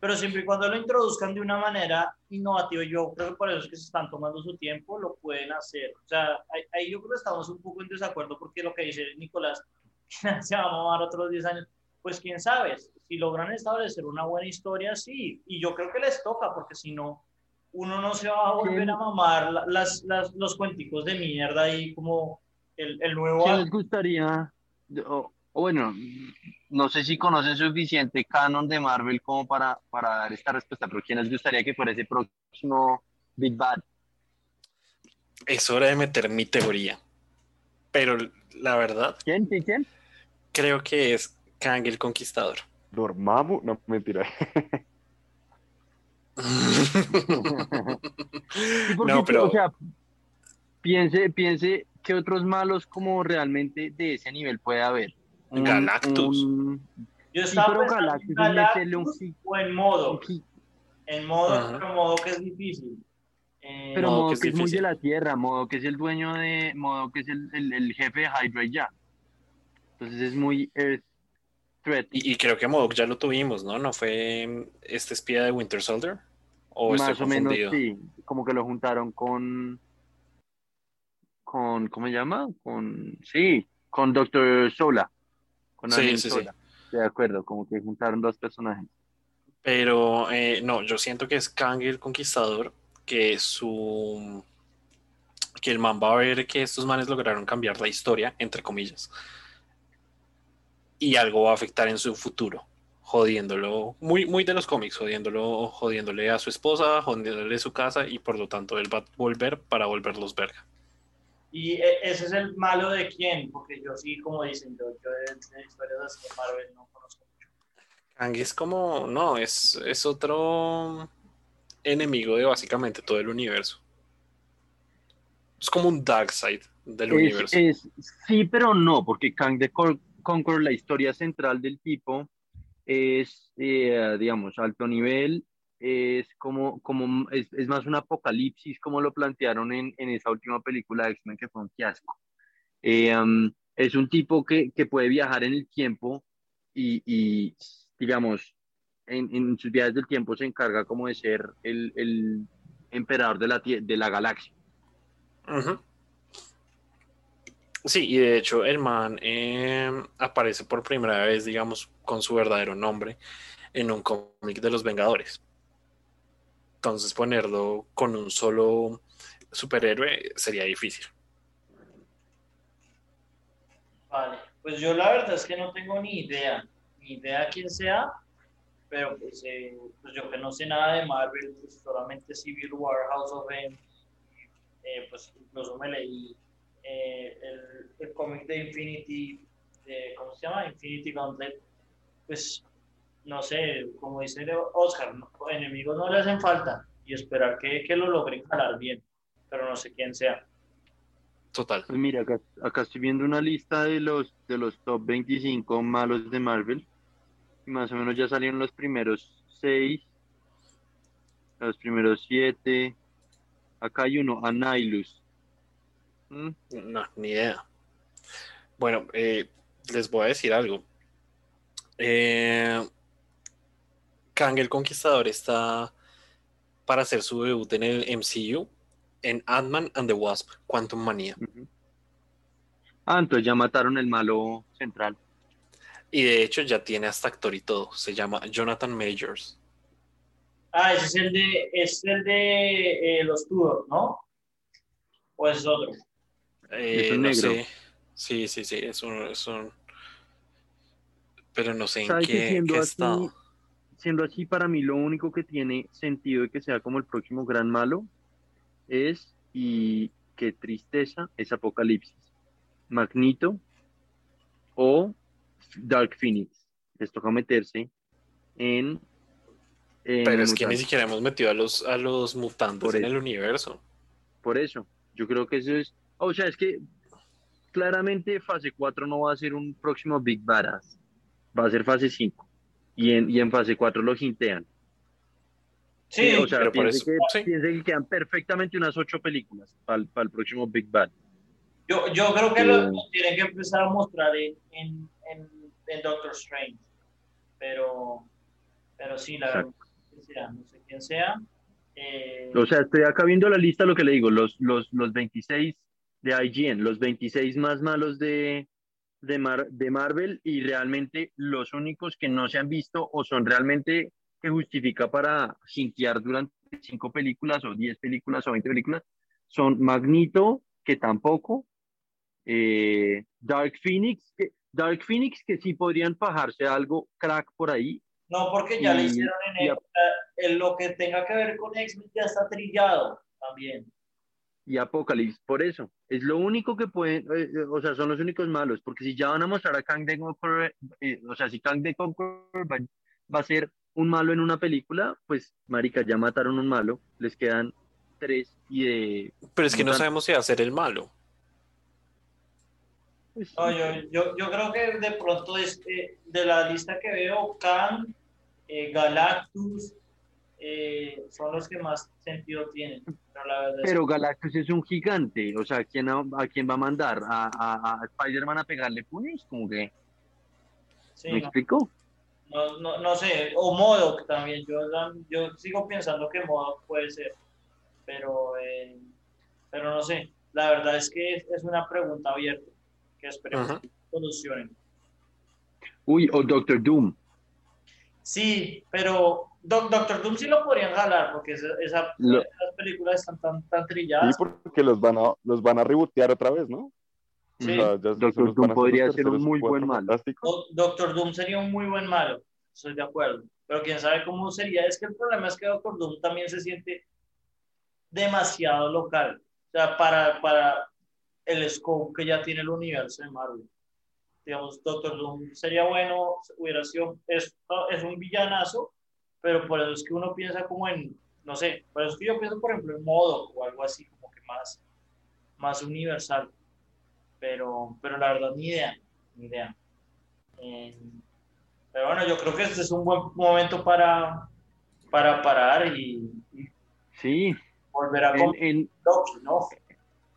[SPEAKER 3] Pero siempre y cuando lo introduzcan de una manera innovativa, yo creo que por eso es que se están tomando su tiempo, lo pueden hacer. O sea, ahí, ahí yo creo que estamos un poco en desacuerdo porque lo que dice Nicolás, se va a mamar otros 10 años, pues quién sabe, si logran establecer una buena historia, sí, y yo creo que les toca, porque si no, uno no se va a volver a mamar la- las, las, los cuenticos de mierda ahí como el, el nuevo...
[SPEAKER 1] ¿Qué les gustaría? O bueno, no sé si conocen suficiente canon de Marvel como para, para dar esta respuesta, pero ¿quién les gustaría que fuera ese próximo Big Bad?
[SPEAKER 2] Es hora de meter mi teoría. Pero la verdad,
[SPEAKER 1] ¿Quién? ¿Quién? ¿Quién?
[SPEAKER 2] creo que es Kang el Conquistador.
[SPEAKER 4] Dormammu, no, mentira.
[SPEAKER 1] Porque,
[SPEAKER 2] no, pero
[SPEAKER 1] o sea, piense, piense qué otros malos como realmente de ese nivel puede haber. Un-
[SPEAKER 2] Galactus.
[SPEAKER 1] un-
[SPEAKER 3] Yo
[SPEAKER 1] Sí,
[SPEAKER 3] estaba
[SPEAKER 1] pero
[SPEAKER 3] pensando
[SPEAKER 1] Galactus, un
[SPEAKER 3] o en modo,
[SPEAKER 1] un hit,
[SPEAKER 3] en modo, pero modo que es difícil. Eh,
[SPEAKER 1] pero
[SPEAKER 2] Modo
[SPEAKER 1] modo
[SPEAKER 2] que
[SPEAKER 1] que
[SPEAKER 2] es
[SPEAKER 1] es, muy de la Tierra, modo que es el dueño de, modo que es el, el, el jefe de Hydra ya. Entonces es muy Earth Threat.
[SPEAKER 2] y, y creo que Modok ya lo tuvimos, ¿no? ¿No fue este espía de Winter Soldier? ¿O estoy
[SPEAKER 1] Más o menos, sí. Como que lo juntaron con, con, ¿cómo se llama? Con, sí, con Doctor Sola. Con
[SPEAKER 2] Sí, sí, sí.
[SPEAKER 1] De acuerdo, como que juntaron dos personajes.
[SPEAKER 2] Pero eh, no, yo siento que es Kang el Conquistador, que su que el man va a ver que estos manes lograron cambiar la historia, entre comillas, y algo va a afectar en su futuro, jodiéndolo, muy, muy de los cómics, jodiéndolo, jodiéndole a su esposa, jodiéndole su casa, y por lo tanto él va a volver para volverlos verga.
[SPEAKER 3] Y e- ese es el malo de quién, porque yo sí, como dicen, yo, yo de, de historias así de Marvel no conozco mucho.
[SPEAKER 2] Kang es como, no, es, es otro enemigo de básicamente todo el universo. Es como un dark side del
[SPEAKER 1] Es,
[SPEAKER 2] universo.
[SPEAKER 1] es- sí, pero no, porque Kang the Con- Conqueror, la historia central del tipo, es, eh, digamos, alto nivel, es como, como es, es más un apocalipsis, como lo plantearon en, en esa última película de X-Men, que fue un fiasco. Eh, es un tipo que, que puede viajar en el tiempo y, y, digamos, en, en sus viajes del tiempo se encarga como de ser el, el emperador de la, de la galaxia.
[SPEAKER 2] Sí, y de hecho el man eh, aparece por primera vez, digamos, con su verdadero nombre en un cómic de los Vengadores. Entonces ponerlo con un solo superhéroe sería difícil.
[SPEAKER 3] Vale, pues yo la verdad es que no tengo ni idea, ni idea quién sea, pero pues, eh, pues yo que no sé nada de Marvel, pues solamente Civil War, House of M, eh, pues incluso me leí eh, el, el cómic de Infinity, de, ¿cómo se llama? Infinity Gauntlet, pues no sé, como dice Oscar, ¿no? enemigos no le hacen falta y esperar que, que lo logren jalar bien, pero no sé quién sea.
[SPEAKER 2] Total.
[SPEAKER 1] Pues mira, acá, acá estoy viendo una lista de los, de los top 25 malos de Marvel. Y más o menos ya salieron los primeros 6, los primeros 7. Acá hay uno, Anilus. ¿Mm?
[SPEAKER 2] No, ni idea. Bueno, eh, les voy a decir algo. Eh, Kang el Conquistador está para hacer su debut en el MCU en Ant-Man and the Wasp, Quantum Manía.
[SPEAKER 1] Ah, entonces ya mataron el malo central.
[SPEAKER 2] Y de hecho ya tiene hasta actor y todo. Se llama Jonathan Majors.
[SPEAKER 3] Ah, ese es el de, es el de eh, los Tudor, ¿no? ¿O es otro?
[SPEAKER 2] Eh,
[SPEAKER 1] Es un
[SPEAKER 2] no
[SPEAKER 1] negro.
[SPEAKER 2] sé. Sí, sí, sí, es un, es un- Pero no sé en
[SPEAKER 1] ¿Sabe que
[SPEAKER 2] qué, estado.
[SPEAKER 1] Siendo así, para mí lo único que tiene sentido de que sea como el próximo gran malo es, y qué tristeza, es Apocalipsis. Magneto o Dark Phoenix. Les toca meterse en... en
[SPEAKER 2] Pero es que ni siquiera hemos metido a los, a los mutantes
[SPEAKER 1] Por
[SPEAKER 2] en
[SPEAKER 1] eso.
[SPEAKER 2] el universo.
[SPEAKER 1] Por eso, yo creo que eso es... O sea, es que claramente fase 4 no va a ser un próximo Big Badass. Va a ser fase 5. Y en, y en fase 4 lo hintean.
[SPEAKER 3] Sí,
[SPEAKER 1] o sea,
[SPEAKER 2] pero por eso-
[SPEAKER 1] que,
[SPEAKER 2] sí.
[SPEAKER 1] piense que quedan perfectamente unas ocho películas para el, próximo Big Bad.
[SPEAKER 3] yo, yo creo que
[SPEAKER 1] Sí.
[SPEAKER 3] lo, lo tienen que empezar a mostrar en, en, en, en Doctor Strange. Pero, pero sí, la verdad,
[SPEAKER 1] Exacto.
[SPEAKER 3] no sé quién sea, no sé quién sea. Eh,
[SPEAKER 1] O sea, estoy acá viendo la lista, lo que le digo, los, los, los 26 de IGN, los 26 más malos de, de, Mar- de Marvel y realmente los únicos que no se han visto o son realmente que justifica para jintear durante cinco películas o 10 películas o 20 películas son Magneto, que tampoco, eh, Dark Phoenix, que, Dark Phoenix que sí podrían bajarse algo crack por ahí,
[SPEAKER 3] no, porque ya le
[SPEAKER 1] y-
[SPEAKER 3] hicieron en X- en lo que tenga que ver con X-Men ya está trillado también.
[SPEAKER 1] Y Apocalypse, por eso. Es lo único que pueden, eh, eh, o sea, son los únicos malos, porque si ya van a mostrar a Kang the Conqueror, eh, o sea, si Kang the Conqueror va, va a ser un malo en una película, pues, marica, ya mataron un malo, les quedan tres y de...
[SPEAKER 2] Pero es que no sabemos si va a ser el malo.
[SPEAKER 1] pues,
[SPEAKER 3] No, yo, yo, yo creo que de pronto este, de la lista que veo, Kang, eh, Galactus, eh, son los que más sentido tienen. Pero la verdad es
[SPEAKER 1] Pero Galactus es un gigante, o sea, ¿a quién, a, a quién va a mandar? ¿A, a, a Spider-Man a pegarle puños? Como que,
[SPEAKER 3] sí,
[SPEAKER 1] ¿me
[SPEAKER 3] no,
[SPEAKER 1] explico?
[SPEAKER 3] no, no, no sé, o Modoc también, yo, yo sigo pensando que Modoc puede ser, pero, eh, pero no sé, la verdad es que es, es una pregunta abierta, que esperemos
[SPEAKER 2] Ajá.
[SPEAKER 3] que solucionen.
[SPEAKER 1] Uy, o Doctor Doom.
[SPEAKER 3] Sí, pero Doc- Doctor Doom sí lo podrían jalar, porque esa, esa-
[SPEAKER 1] Lo-
[SPEAKER 3] esas películas están tan, tan
[SPEAKER 4] Sí,
[SPEAKER 3] trilladas.
[SPEAKER 4] porque los van a, los van a rebotear otra vez, ¿no?
[SPEAKER 3] Sí.
[SPEAKER 4] O sea, ya-
[SPEAKER 1] Doctor Doom podría ser un muy buen malo.
[SPEAKER 3] Do- Doctor Doom sería un muy buen malo, estoy de acuerdo. Pero quién sabe cómo sería. Es que el problema es que Doctor Doom también se siente demasiado local. O sea, para, para el scope que ya tiene el universo de Marvel. Digamos, Doctor Doom sería bueno, hubiera sido, es, es un villanazo, pero por eso es que uno piensa como en, no sé, por eso es que yo pienso, por ejemplo, en Modo o algo así, como que más, más universal. Pero, pero la verdad, ni idea, ni idea. Eh, pero bueno, yo creo que este es un buen momento para, para parar y, y
[SPEAKER 1] Sí,
[SPEAKER 3] volver a
[SPEAKER 1] en, en,
[SPEAKER 3] Loki, ¿no?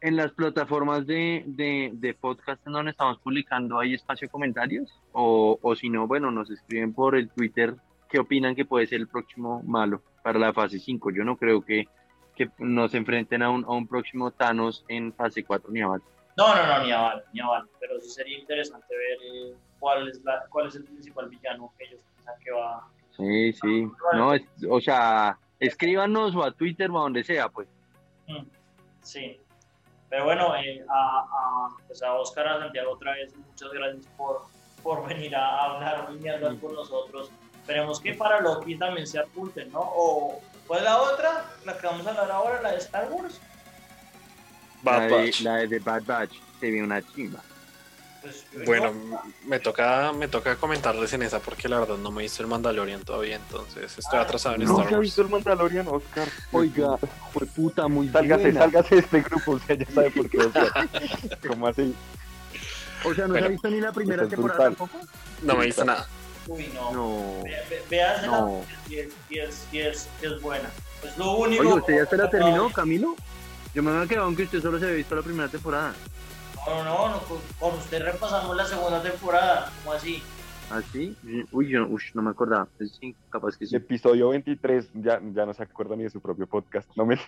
[SPEAKER 1] en las plataformas de, de, de podcast en donde estamos publicando hay espacio de comentarios o, o si no, bueno, nos escriben por el Twitter qué opinan que puede ser el próximo malo para la fase 5. Yo no creo que, que nos enfrenten a un, a un próximo Thanos en fase 4 ni a más.
[SPEAKER 3] No, no, no, ni a bala, ni a bala. Pero sí sería interesante ver eh, cuál, es la, cuál es el principal villano que ellos piensan que va.
[SPEAKER 1] Sí, sí. No, es- o sea, escríbanos o a Twitter o a donde sea, pues.
[SPEAKER 3] Mm, Sí. Pero bueno, eh, a, a, pues a Oscar, a Santiago otra vez, muchas gracias por, por venir a hablar mierdas con nosotros. Esperemos que para Loki también se apunten, ¿no? O, ¿cuál es la otra? La que vamos a hablar ahora, la de Star Wars.
[SPEAKER 2] Bad
[SPEAKER 1] la, de,
[SPEAKER 2] Batch.
[SPEAKER 1] la de The Bad Batch se ve una chimba.
[SPEAKER 3] Pues,
[SPEAKER 2] Bueno, me toca, me toca comentarles en esa porque la verdad no me hice el Mandalorian todavía, entonces estoy
[SPEAKER 3] Ah,
[SPEAKER 2] atrasado en
[SPEAKER 4] No
[SPEAKER 2] Star
[SPEAKER 4] se ha
[SPEAKER 2] Wars.
[SPEAKER 4] visto el Mandalorian, Oscar.
[SPEAKER 1] Oiga, fue puta muy
[SPEAKER 4] Sálgase,
[SPEAKER 1] buena.
[SPEAKER 4] sálgase de este grupo, o sea, ya sabe por qué, Oscar. ¿Cómo así?
[SPEAKER 1] O sea, ¿no se
[SPEAKER 2] Bueno,
[SPEAKER 1] ha visto ni la primera temporada
[SPEAKER 4] brutal.
[SPEAKER 1] tampoco?
[SPEAKER 2] No me hice nada.
[SPEAKER 3] Uy, no.
[SPEAKER 1] No.
[SPEAKER 3] Ve- ve- Véasela
[SPEAKER 1] No.
[SPEAKER 3] y es, y, es, y, es, y es buena. Es lo único.
[SPEAKER 1] Oye, ¿usted ya se la terminó, Camilo? Yo me había quedado aunque usted solo se había visto la primera temporada.
[SPEAKER 3] No, no, no, con, con usted repasamos la segunda temporada. ¿Cómo así?
[SPEAKER 1] ¿Así? Uy, yo uy, no me acordaba. Sí, capaz que sí.
[SPEAKER 4] Episodio 23, ya, ya no se acuerda ni de su propio podcast. No me